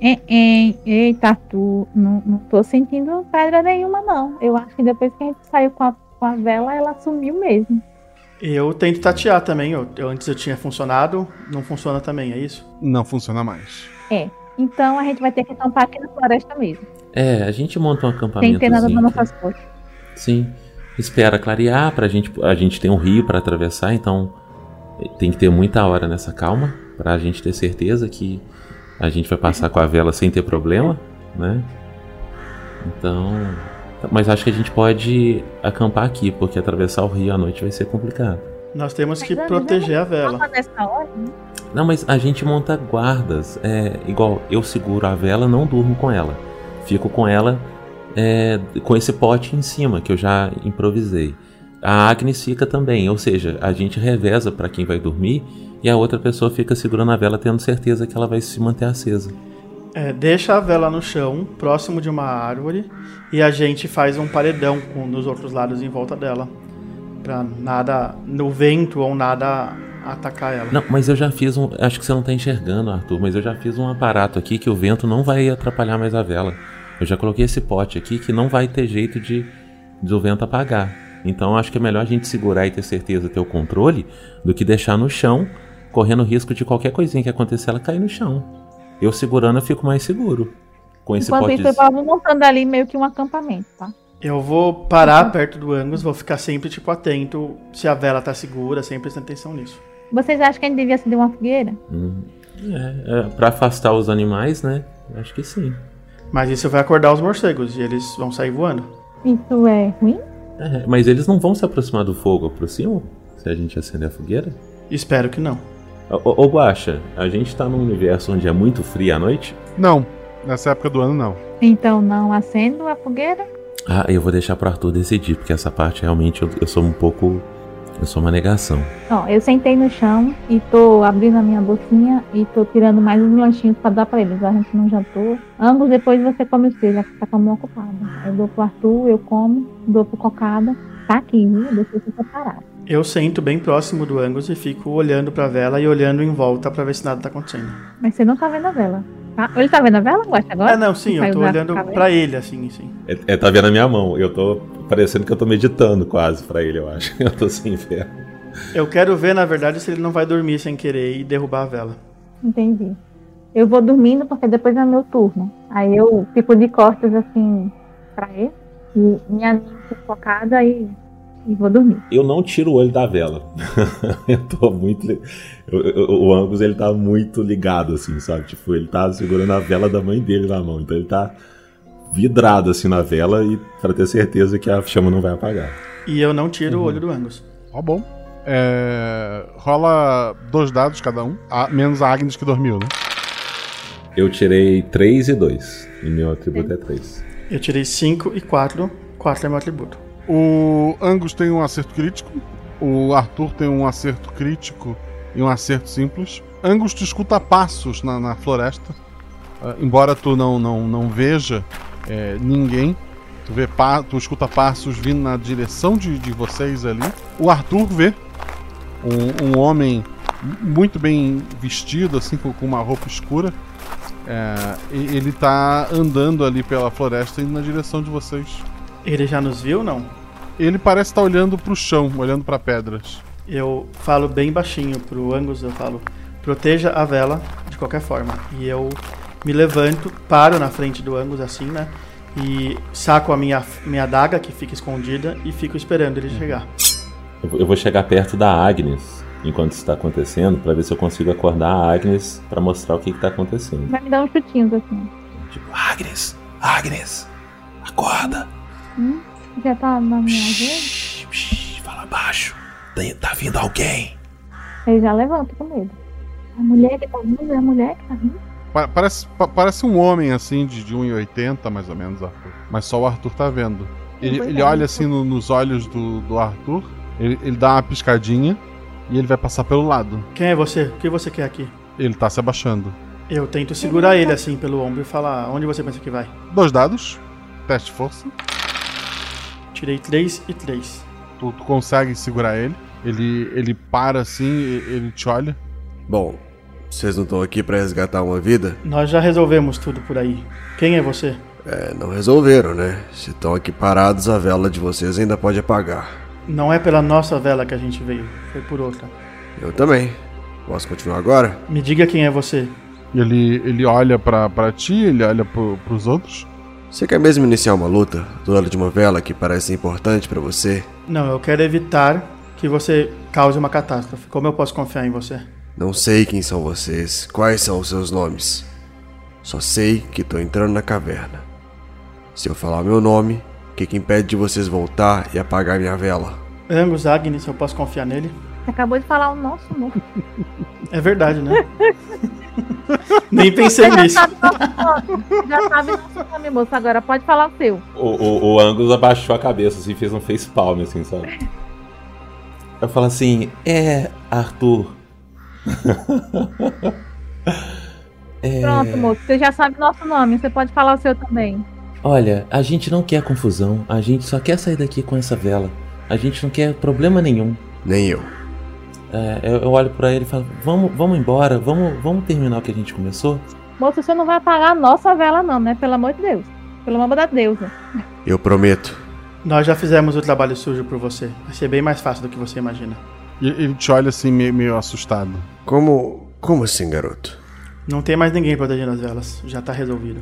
Hein, hein, Eita, tu, não, não tô sentindo pedra nenhuma, não. Eu acho que depois que a gente saiu com a, com a vela, ela sumiu mesmo. Eu tento tatear também. Eu, eu- antes eu tinha funcionado, não funciona também, é isso? Não funciona mais. É. Então a gente vai ter que acampar aqui na floresta mesmo. É, a gente monta um Sem acampamento. ter nada nas nossas costas. Sim. Espera clarear pra gente. A gente tem um rio pra atravessar, então tem que ter muita hora nessa calma pra gente ter certeza que a gente vai passar com a vela sem ter problema, né? Então. Mas acho que a gente pode acampar aqui, porque atravessar o rio à noite vai ser complicado. Nós temos que Mas a proteger a vela. Hora, né? Não, mas a gente monta guardas. É igual eu seguro a vela, não durmo com ela. Fico com ela é, com esse pote em cima que eu já improvisei. A Agnes fica também, ou seja, a gente reveza para quem vai dormir e a outra pessoa fica segurando a vela, tendo certeza que ela vai se manter acesa. É, deixa a vela no chão, próximo de uma árvore, e a gente faz um paredão com nos outros lados em volta dela. Pra nada, no vento ou nada atacar ela. Não, mas eu já fiz um. Acho que você não tá enxergando, Arthur, mas eu já fiz um aparato aqui que o vento não vai atrapalhar mais a vela. Eu já coloquei esse pote aqui que não vai ter jeito de, de o vento apagar. Então acho que é melhor a gente segurar e ter certeza, ter o controle, do que deixar no chão, correndo risco de qualquer coisinha que acontecer ela cair no chão. Eu segurando eu fico mais seguro. Com esse Enquanto pote. isso, eu vou montando ali meio que um acampamento, tá? Eu vou parar perto do Angus, vou ficar sempre tipo atento se a vela tá segura, sempre prestando atenção nisso. Vocês acham que a gente devia acender uma fogueira? Hum, é, é, pra afastar os animais, né? Acho que sim. Mas isso vai acordar os morcegos e eles vão sair voando. Isso é ruim? É, mas eles não vão se aproximar do fogo, aproximam? Se a gente acender a fogueira? Espero que não. Ô, ô Guaxa, a gente tá num universo onde é muito frio à noite? Não, nessa época do ano não. Então não acendo a fogueira? Ah, eu vou deixar pro Arthur decidir, porque essa parte realmente eu, eu sou um pouco. Eu sou uma negação. Ó, eu sentei no chão e tô abrindo a minha bolsinha e tô tirando mais uns lanchinhos pra dar pra eles. A gente não jantou. Ambos depois você come os três, já que tá com a mão ocupada. Eu dou pro Arthur, eu como, dou pro Cocada. Tá aqui, viu? Deixa eu separado. Eu sento bem próximo do Angus e fico olhando pra vela e olhando em volta pra ver se nada tá acontecendo. Mas você não tá vendo a vela. Tá? Ele tá vendo a vela, Gosta, agora? Ah, não, sim, eu tô olhando pra ele, assim, sim. É, é, tá vendo a minha mão? Eu tô parecendo que eu tô meditando quase pra ele, eu acho. Eu tô sem fé. Eu quero ver, na verdade, se ele não vai dormir sem querer e derrubar a vela. Entendi. Eu vou dormindo porque depois é meu turno. Aí eu fico de costas assim pra ele. E minha anime focada e e vou dormir. Eu não tiro o olho da vela. eu tô muito. eu- eu- o Angus ele tá muito ligado, assim, sabe? Tipo, ele tá segurando a vela da mãe dele na mão. Então ele tá vidrado assim na vela e pra ter certeza que a chama não vai apagar. E eu não tiro o olho do Angus. Tá bom. É, rola dois dados cada um, a- menos a Agnes que dormiu, né? Eu tirei 3 e 2. E meu atributo é 3. Eu tirei 5 e 4. 4 é meu atributo. O Angus tem um acerto crítico, o Arthur tem um acerto crítico e um acerto simples. Angus tu escuta passos na, na floresta, ah, embora tu não, não, não veja é, ninguém. Tu, vê pa tu escuta passos vindo na direção de, de vocês ali. O Arthur vê um, um homem muito bem vestido, assim, com, com uma roupa escura. É, ele tá andando ali pela floresta indo na direção de vocês. Ele já nos viu, não? Ele parece estar olhando pro chão, olhando para pedras. Eu falo bem baixinho pro Angus, eu falo, proteja a vela de qualquer forma. E eu me levanto, paro na frente do Angus assim, né? E saco a minha, minha adaga que fica escondida e fico esperando ele chegar. Eu vou- chegar perto da Agnes enquanto isso tá acontecendo pra ver se eu consigo acordar a Agnes pra mostrar o que, que tá acontecendo. Vai me dar uns chutinhos assim. Tipo, Agnes, Agnes, acorda. Hum? Já tá na minha vez? Fala baixo. Tá vindo alguém. Ele já levanta com medo. A mulher que tá vindo é a mulher que tá vindo. Pa- parece, pa- parece um homem assim, de, de 1,80 mais ou menos, Arthur. Mas só o Arthur tá vendo. Ele, ele é, olha assim no- nos olhos do, do Arthur, ele, ele dá uma piscadinha e ele vai passar pelo lado. Quem é você? O que você quer aqui? Ele tá se abaixando. Eu tento segurar ele assim pelo ombro e falar, onde você pensa que vai? Dois dados, teste de força. Tirei 3 e 3. Tu, tu consegue segurar ele. Ele, ele para assim, e- ele te olha. Bom, vocês não estão aqui pra resgatar uma vida? Nós já resolvemos tudo por aí. Quem é você? É, não resolveram, né? Se estão aqui parados, a vela de vocês ainda pode apagar. Não é pela nossa vela que a gente veio, foi por outra. Eu também. Posso continuar agora? Me diga quem é você. Ele, ele olha pra, pra ti, ele olha pro, pros outros. Você quer mesmo iniciar uma luta do lado de uma vela que parece importante pra você? Não, eu quero evitar que você cause uma catástrofe. Como eu posso confiar em você? Não sei quem são vocês, quais são os seus nomes. Só sei que tô entrando na caverna. Se eu falar meu nome, o que, que impede de vocês voltar e apagar minha vela? Angus Agnes, eu posso confiar nele? Acabou de falar o nosso nome. É verdade, né? Nem pensei Você já nisso. sabe nosso nome. Já sabe nosso nome, moço. Agora pode falar o seu. O, o, o Angus abaixou a cabeça assim, fez um face palm, assim, sabe? Eu falo assim, é, Arthur. É, Pronto, moço. Você já sabe nosso nome. Você pode falar o seu também. Olha, a gente não quer confusão, a gente só quer sair daqui com essa vela. A gente não quer problema nenhum. Nem eu. É, eu, eu olho pra ele e falo, vamos, vamos embora, vamos, vamos terminar o que a gente começou? Moço, você não vai apagar a nossa vela, não, né? Pelo amor de Deus. Pelo amor da deusa. Eu prometo. Nós já fizemos o trabalho sujo por você. Vai ser bem mais fácil do que você imagina. E ele te olha assim, meio, meio assustado. Como. Como assim, garoto? Não tem mais ninguém protegendo as velas. Já tá resolvido.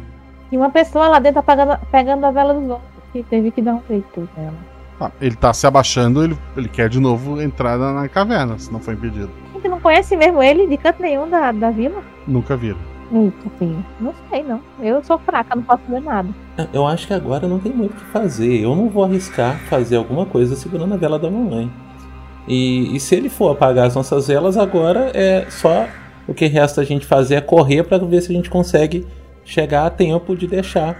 E uma pessoa lá dentro apagando, pegando a vela dos outros. Que teve que dar um jeito nela. Ah, ele tá se abaixando, ele, ele quer de novo entrar na, na caverna, se não for impedido. A gente não conhece mesmo ele de canto nenhum da, da vila? Nunca viram. Eita, filho. Não sei, não. Eu sou fraca, não posso ver nada. Eu acho que agora não tem muito o que fazer. Eu não vou arriscar fazer alguma coisa segurando a vela da mamãe. E, e se ele for apagar as nossas velas, agora é só o que resta a gente fazer é correr pra ver se a gente consegue chegar a tempo de deixar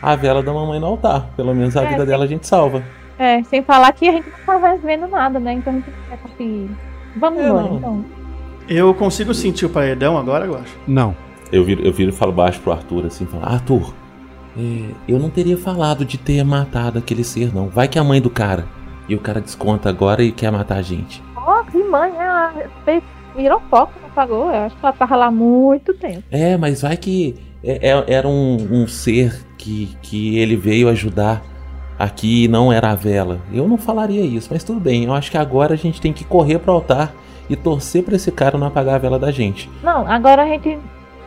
a vela da mamãe no altar. Pelo menos a É, vida sim. dela a gente salva. É, sem falar que a gente não tá mais vendo nada, né? Então a gente não vai conseguir. Vamos É, embora, não. então. Eu consigo sentir o paredão agora, eu acho. Não. Eu viro, eu viro e falo baixo pro Arthur assim, falo, Arthur, é, eu não teria falado de ter matado aquele ser, não. Vai que é a mãe do cara. E o cara desconta agora e quer matar a gente. Ó, que mãe, ela fez- virou foco, não pagou. Eu acho que ela tava lá há muito tempo. É, mas vai que é- é- era um, um ser que, que ele veio ajudar aqui não era a vela. Eu não falaria isso, mas tudo bem. Eu acho que agora a gente tem que correr pro altar e torcer pra esse cara não apagar a vela da gente. Não, agora a gente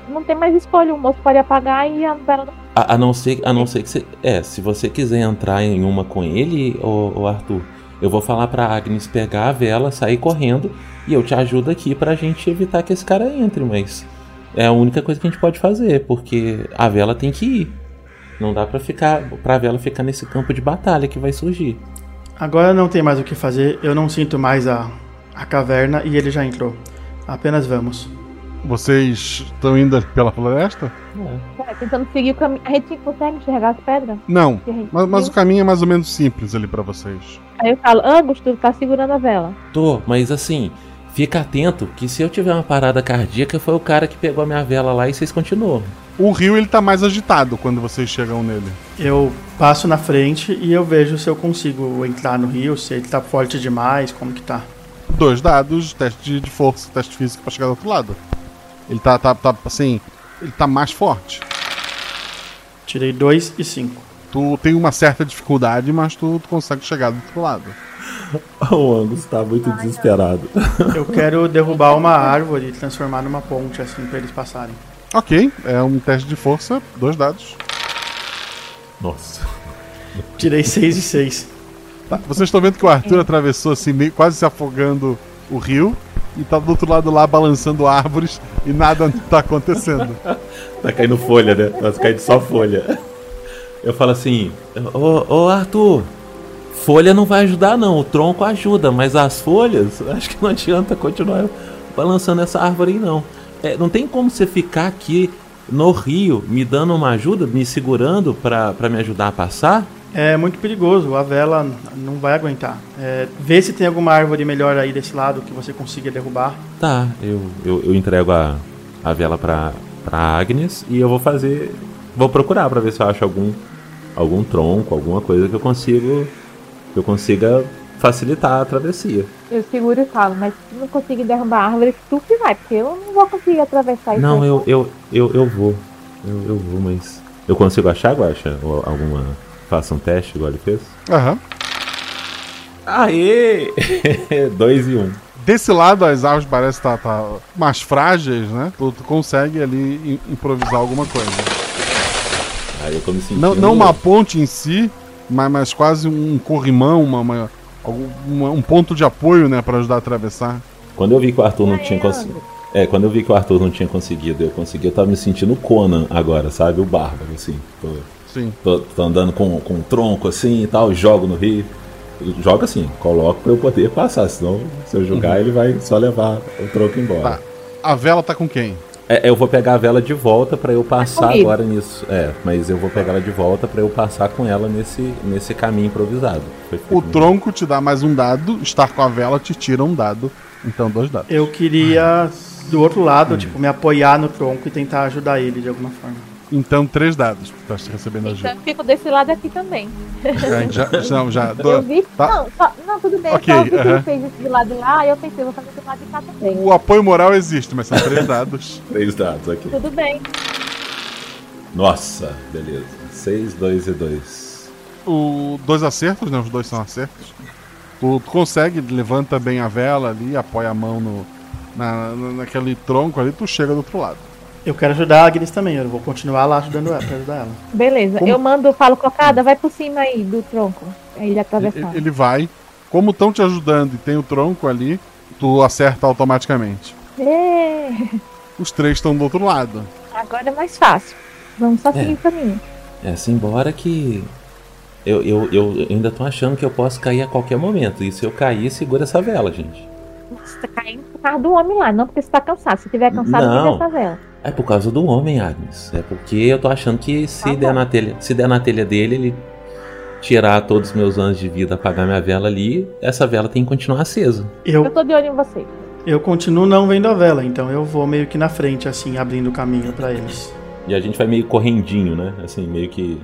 não tem mais escolha. O moço pode apagar e a vela. A, a não ser, a não ser que você. É, se você quiser entrar em uma com ele, ô Arthur, Eu vou falar pra Agnes pegar a vela, sair correndo e eu te ajudo aqui pra gente evitar que esse cara entre, mas é a única coisa que a gente pode fazer, porque a vela tem que ir. Não dá pra ficar, pra vela ficar nesse campo de batalha que vai surgir. Agora não tem mais o que fazer, eu não sinto mais a, a caverna e ele já entrou. Apenas vamos. Vocês estão indo pela floresta? Tá, tentando seguir o caminho. A gente consegue enxergar as pedras? Não, mas, mas o caminho é mais ou menos simples ali pra vocês. Aí eu falo, Angus, tu tá segurando a vela. Tô, mas assim, fica atento que se eu tiver uma parada cardíaca, foi o cara que pegou a minha vela lá e vocês continuam. O rio ele tá mais agitado quando vocês chegam nele. Eu passo na frente e eu vejo se eu consigo entrar no rio, se ele tá forte demais, como que tá. Dois dados, teste de, de força, teste físico pra chegar do outro lado. Ele tá, tá, tá assim, ele tá mais forte. Tirei 2 e 5. Tu tem uma certa dificuldade, mas tu, tu consegue chegar do outro lado. o Angus tá muito desesperado. Eu quero derrubar uma árvore e transformar numa ponte assim pra eles passarem. Ok, é um teste de força, dois dados. Nossa. Tirei 6 e 6. Tá, vocês estão vendo que o Arthur atravessou assim, meio, quase se afogando o rio. E tá do outro lado lá balançando árvores e nada tá acontecendo. Tá caindo folha, né? Tá caindo só folha. Eu falo assim, ô, ô Arthur, folha não vai ajudar não, o tronco ajuda, mas as folhas, acho que não adianta continuar balançando essa árvore aí não. É, não tem como você ficar aqui no rio me dando uma ajuda, me segurando pra, pra me ajudar a passar? É muito perigoso, a vela não vai aguentar. É, vê se tem alguma árvore melhor aí desse lado que você consiga derrubar. Tá, eu, eu, eu entrego a, a vela pra, pra Agnes e eu vou fazer. Vou procurar pra ver se eu acho algum, algum tronco, alguma coisa que eu consigo. Que eu consiga facilitar a travessia. Eu seguro e falo, mas se não conseguir derrubar a árvore, tu que vai, porque eu não vou conseguir atravessar isso. Não, eu, eu, eu, eu vou. Eu, eu vou, mas. Eu consigo achar, Guaxa? Ou alguma. Faça um teste igual ele fez? Aham. Aê! Dois e um. Desse lado, as árvores parecem estar tá, mais frágeis, né? Tu, tu consegue ali im- improvisar alguma coisa. Aí eu tô me sentindo. Não, não uma ponte em si, mas, mas quase um corrimão, uma, uma- uma- um ponto de apoio, né? Pra ajudar a atravessar. Quando eu vi que o Arthur não tinha conseguido. É, quando eu vi que o Arthur não tinha conseguido, eu consegui, eu tava me sentindo o Conan agora, sabe? O bárbaro, assim. Tô, Sim. tô, tô andando com, com um tronco assim e tal, jogo no rio. Joga assim, coloco pra eu poder passar, senão se eu jogar ele vai só levar o tronco embora. Tá. A vela tá com quem? É, eu vou pegar a vela de volta pra eu passar comigo. agora nisso. É, mas eu vou pegar ela de volta pra eu passar com ela nesse, nesse caminho improvisado. Foi O tronco te dá mais um dado, estar com a vela te tira um dado. Então, dois dados. Eu queria do outro lado, tipo, me apoiar no tronco e tentar ajudar ele de alguma forma. Então, três dados. Tá recebendo Então ajuda. eu fico desse lado aqui também. Já, já, não, já. Eu do- vi. tá. Não, só- não, tudo bem. Ok, só vi que aham. ele fez isso do lado de lá, e eu pensei, vou fazer do lado de cá também. O apoio moral existe, mas são três dados. Três dados aqui. Tudo bem. Nossa, beleza. 6, 2 e 2. O, dois acertos, né? Os dois são acertos. Tu, tu consegue, levanta bem a vela ali, apoia a mão no, na- naquele tronco ali, tu chega do outro lado. Eu quero ajudar a Agnes também, eu vou continuar lá ajudando ela, pra ajudar ela. Beleza. Como- Eu mando, falo, cocada, vai por cima aí do tronco. Aí ele Ele, atravessar. ele vai. Como estão te ajudando e tem o tronco ali, tu acerta automaticamente. Ê, Os três estão do outro lado. Agora é mais fácil. Vamos só seguir o caminho. É, se embora que. Eu, eu, eu ainda tô achando que eu posso cair a qualquer momento. E se eu cair, segura essa vela, gente. Você tá caindo por causa do homem lá, não porque você tá cansado. Se tiver cansado, Não. liga essa vela. É por causa do homem, Agnes. É porque eu tô achando que se, Tá der, bom. na telha, se der na telha dele, ele tirar todos os meus anos de vida, apagar minha vela ali, essa vela tem que continuar acesa. Eu Eu, tô de olho em você. eu continuo não vendo a vela, então eu vou meio que na frente, assim, abrindo o caminho pra eles. E a gente vai meio correndinho, né? Assim, meio que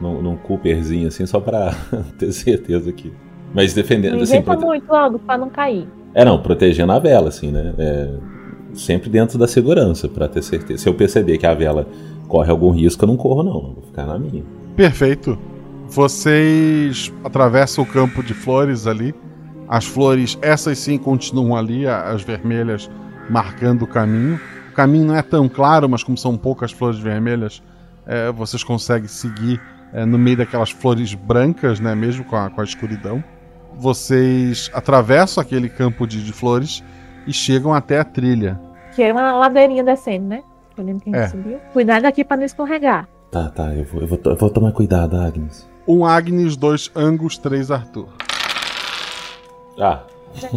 num, num Cooperzinho, assim, só pra ter certeza aqui. Mas defendendo, Não assim, inventa prote- muito logo pra não cair. É, não, protegendo a vela, assim, né? É, sempre dentro da segurança, pra ter certeza. Se eu perceber que a vela corre algum risco, eu não corro, não. Eu vou ficar na minha. Perfeito. Vocês atravessam o campo de flores ali. As flores, essas sim, continuam ali, as vermelhas marcando o caminho. O caminho não é tão claro, mas como são poucas flores vermelhas, é, vocês conseguem seguir é, no meio daquelas flores brancas, né? Mesmo com a, com a escuridão. vocês atravessam aquele campo de, de flores e chegam até a trilha. Que é uma ladeirinha descendo, né? Eu lembro que a gente É. subiu. Cuidado aqui pra não escorregar. Tá, tá, eu vou, eu vou, to- eu vou tomar cuidado, Agnes. Um Agnes, dois Angus, três Arthur. Ah.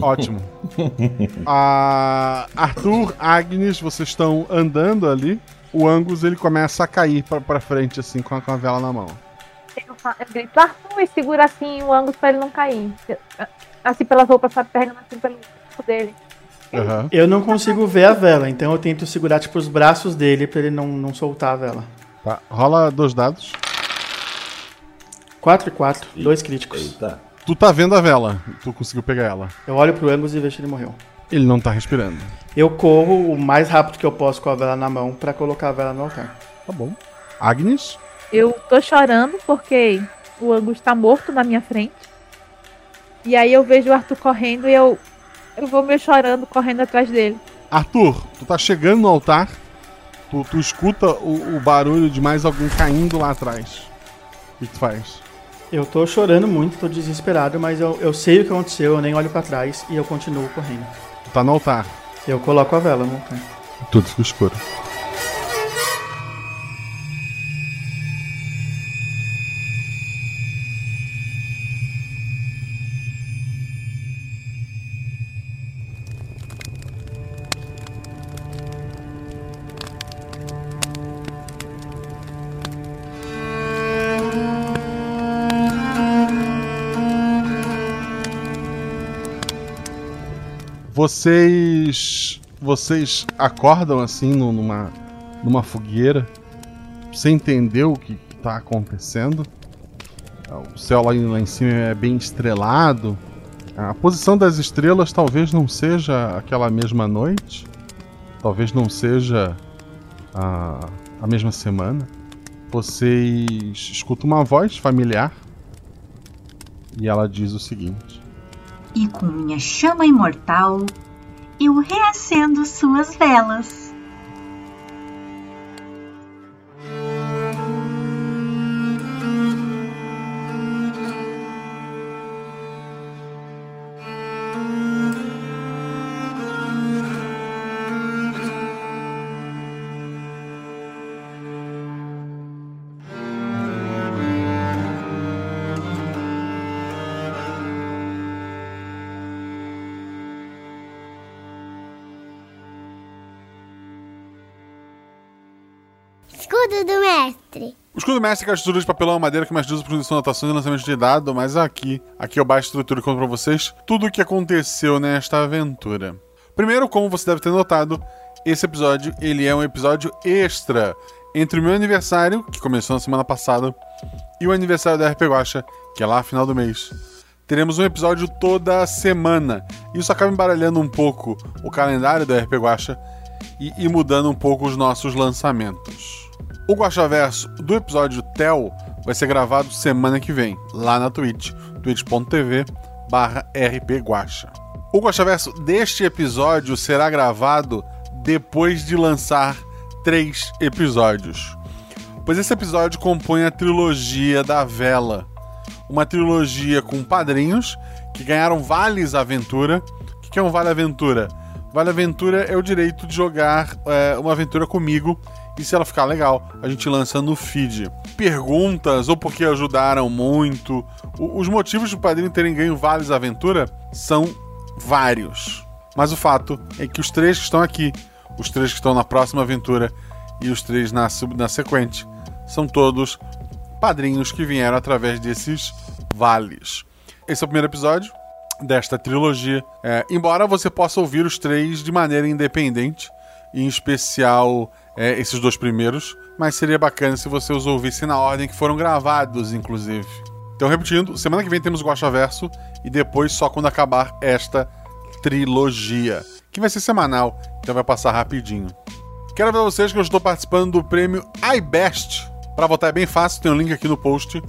Ótimo. A Arthur, Agnes, vocês estão andando ali. O Angus ele começa a cair pra, pra frente, assim, com a, com a vela na mão. Eu eu grito, Arthur, e segura assim o ângulo pra ele não cair. Assim pelas roupas, sabe? Pegando assim pelo corpo dele. Eu não consigo ver a vela, então eu tento segurar tipo os braços dele pra ele não, não soltar a vela. Tá. Rola dois dados. 4 e 4, dois críticos. Tu tá vendo a vela. Tu conseguiu pegar ela. Eu olho pro Angus e vejo que ele morreu. Ele não tá respirando. Eu corro o mais rápido que eu posso com a vela na mão pra colocar a vela no altar. Tá bom. Agnes? Eu tô chorando porque o Angus tá morto na minha frente. E aí eu vejo o Arthur correndo e eu, eu vou meio chorando, correndo atrás dele. Arthur, tu tá chegando no altar. Tu, tu escuta o, o barulho de mais alguém caindo lá atrás. O que tu faz? Eu tô chorando muito, tô desesperado, mas eu, eu sei o que aconteceu, eu nem olho pra trás e eu continuo correndo. Tu tá no altar. Eu coloco a vela no altar. Tudo fica escuro. Vocês. Vocês acordam assim nu- numa, numa fogueira, sem entender o que que tá acontecendo. O céu lá lá em cima é bem estrelado. A posição das estrelas talvez não seja aquela mesma noite. Talvez não seja a, a mesma semana. Vocês escutam uma voz familiar. E ela diz o seguinte. E com minha chama imortal, eu reacendo suas velas. Mestre. O escudo mestre é a estrutura de papelão e madeira que mais usa para produção, anotações e lançamento de dado, mas aqui, aqui eu baixo a estrutura e conto pra vocês tudo o que aconteceu nesta aventura. Primeiro, como você deve ter notado, esse episódio ele é um episódio extra entre o meu aniversário, que começou na semana passada, e o aniversário da RP Guacha, que é lá final do mês. Teremos um episódio toda semana. Isso acaba embaralhando um pouco o calendário da RP Guacha e, e mudando um pouco os nossos lançamentos. O Guaxaverso do episódio Tel vai ser gravado semana que vem, lá na Twitch, twitch.tv barra rpguacha. O Guaxaverso deste episódio será gravado depois de lançar três episódios. Pois esse episódio compõe a trilogia da Vela. Uma trilogia com padrinhos que ganharam vales aventura. O que é um vale aventura? Vale aventura é o direito de jogar é, uma aventura comigo e se ela ficar legal, a gente lança no feed. Perguntas ou porque ajudaram muito. O- os motivos do padrinho terem ganho vales aventura são vários. Mas o fato é que os três que estão aqui, os três que estão na próxima aventura e os três na, na sequente, são todos padrinhos que vieram através desses vales. Esse é o primeiro episódio desta trilogia. É, embora você possa ouvir os três de maneira independente, em especial é, esses dois primeiros, mas seria bacana se você os ouvisse na ordem que foram gravados, inclusive. Então, repetindo, semana que vem temos o Guaxa Verso e depois só quando acabar esta trilogia, que vai ser semanal, então vai passar rapidinho. Quero avisar vocês que eu estou participando do prêmio iBest. Para votar é bem fácil, tem um link aqui no post.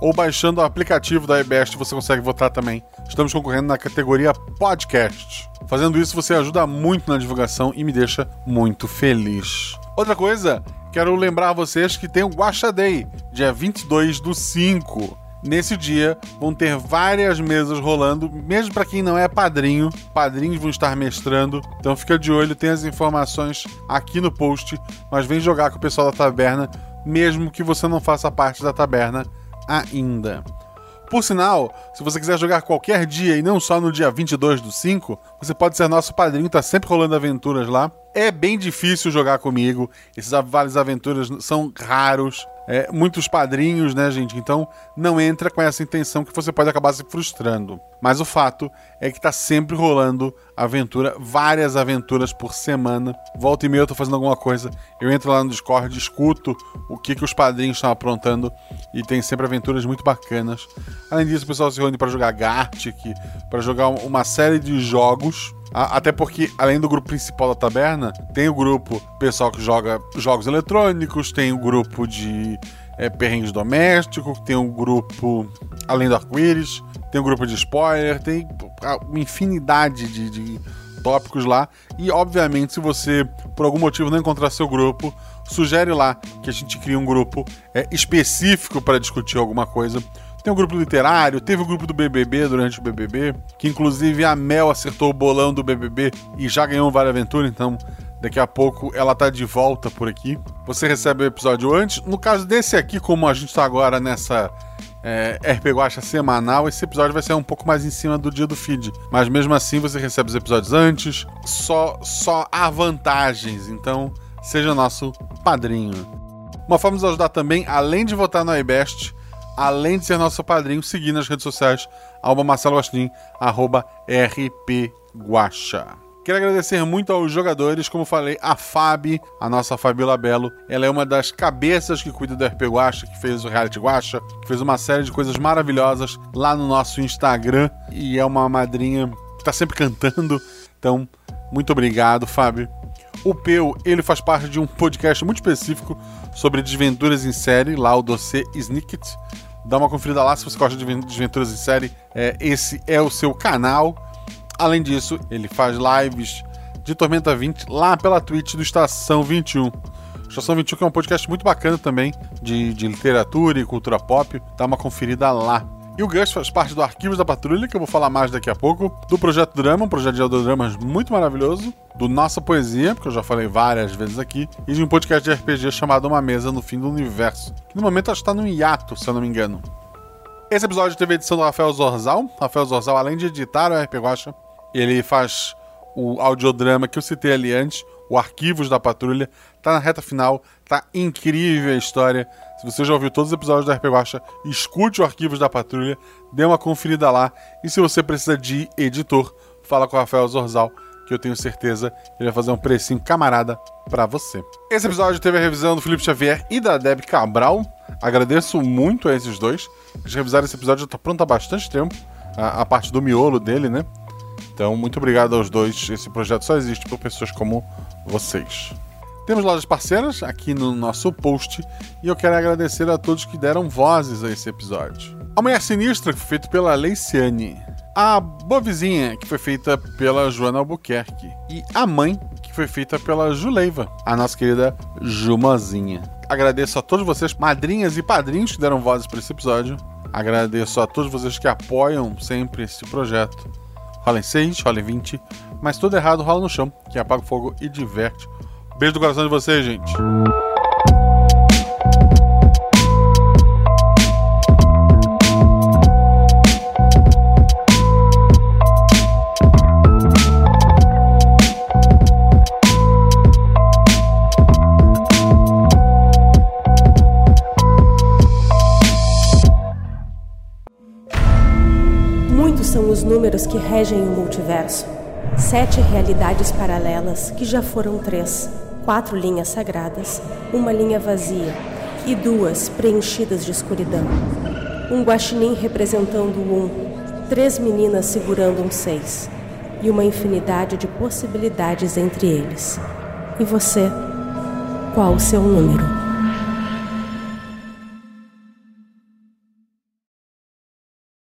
Ou baixando o aplicativo da iBest você consegue votar também. Estamos concorrendo na categoria Podcast. Fazendo isso, você ajuda muito na divulgação e me deixa muito feliz. Outra coisa, quero lembrar vocês que tem o Guaxa Day, dia 22 do 5. Nesse dia vão ter várias mesas rolando, mesmo para quem não é padrinho, padrinhos vão estar mestrando. Então fica de olho, tem as informações aqui no post, mas vem jogar com o pessoal da taberna, mesmo que você não faça parte da taberna ainda. Por sinal, se você quiser jogar qualquer dia e não só no dia 22 do 5, você pode ser nosso padrinho, tá sempre rolando aventuras lá. É bem difícil jogar comigo, esses vales aventuras são raros, é, muitos padrinhos, né, gente? Então não entra com essa intenção que você pode acabar se frustrando. Mas o fato é que tá sempre rolando aventura, várias aventuras por semana. Volta e meia eu tô fazendo alguma coisa, eu entro lá no Discord, escuto o que, que os padrinhos estão aprontando e tem sempre aventuras muito bacanas. Além disso, o pessoal se reúne para jogar Gartic, para jogar uma série de jogos até porque, além do grupo principal da taberna, tem o grupo pessoal que joga jogos eletrônicos, tem o grupo de é, perrengues domésticos, tem o grupo além do arco-íris, tem o grupo de spoiler, tem uma infinidade de, de tópicos lá. E, obviamente, se você por algum motivo não encontrar seu grupo, sugere lá que a gente crie um grupo é, específico para discutir alguma coisa tem o grupo literário, teve o grupo do BBB durante o BBB, que inclusive a Mel acertou o bolão do BBB e já ganhou um Vale Aventura, então daqui a pouco ela tá de volta por aqui. Você recebe o episódio antes. No caso desse aqui, como a gente tá agora nessa é, RP Guacha semanal, esse episódio vai ser um pouco mais em cima do dia do feed. Mas mesmo assim você recebe os episódios antes. Só, só há vantagens, então seja nosso padrinho. Uma forma de nos ajudar também, além de votar no iBest, além de ser nosso padrinho, seguir nas redes sociais, arroba Marcelo Guaxinim, arroba rpguacha. Quero agradecer muito aos jogadores, como falei, a Fabi, a nossa Fabiola Belo. Ela é uma das cabeças que cuida do RP Guacha, que fez o Reality Guacha, que fez uma série de coisas maravilhosas lá no nosso Instagram e é uma madrinha que tá sempre cantando. Então, muito obrigado, Fábio. O Peu, ele faz parte de um podcast muito específico sobre desventuras em série, lá o Dossiê Snicket. Dá uma conferida lá se você gosta de desventuras em série. É, esse é o seu canal. Além disso, ele faz lives de Tormenta 20 lá pela Twitch do Estação 21. Estação 21 que é um podcast muito bacana também de, de literatura e cultura pop. Dá uma conferida lá. E o Gus faz parte do Arquivos da Patrulha, que eu vou falar mais daqui a pouco, do Projeto Drama, um projeto de audiodramas muito maravilhoso, do Nossa Poesia, que eu já falei várias vezes aqui, e de um podcast de RPG chamado Uma Mesa no Fim do Universo, que no momento está no hiato, se eu não me engano. Esse episódio teve a edição do Rafael Zorzal. Rafael Zorzal, além de editar o RP Guacha, ele faz o audiodrama que eu citei ali antes, o Arquivos da Patrulha. Tá na reta final, tá incrível a história. Você já ouviu todos os episódios da RP Guacha, escute o Arquivos da Patrulha, dê uma conferida lá. E se você precisa de editor, fala com o Rafael Zorzal, que eu tenho certeza que ele vai fazer um precinho camarada para você. Esse episódio teve a revisão do Felipe Xavier e da Deb Cabral. Agradeço muito a esses dois. Eles revisaram esse episódio, já tá pronto há bastante tempo. A, a parte do miolo dele, né? Então, muito obrigado aos dois. Esse projeto só existe por pessoas como vocês. Temos lojas parceiras aqui no nosso post e eu quero agradecer a todos que deram vozes a esse episódio. A Mulher Sinistra, que foi feita pela Leiciane. A Boa Vizinha, que foi feita pela Joana Albuquerque. E A Mãe, que foi feita pela Juleiva, a nossa querida Jumazinha. Agradeço a todos vocês, madrinhas e padrinhos, que deram vozes para esse episódio. Agradeço a todos vocês que apoiam sempre esse projeto. Rola em 6, rola em 20, mas tudo errado rola no chão, que apaga o fogo e diverte. Beijo do coração de vocês, gente. Muitos são os números que regem o multiverso. Sete realidades paralelas que já foram três quatro linhas sagradas, uma linha vazia e duas preenchidas de escuridão. Um guaxinim representando um, três meninas segurando um seis e uma infinidade de possibilidades entre eles. E você? Qual o seu número?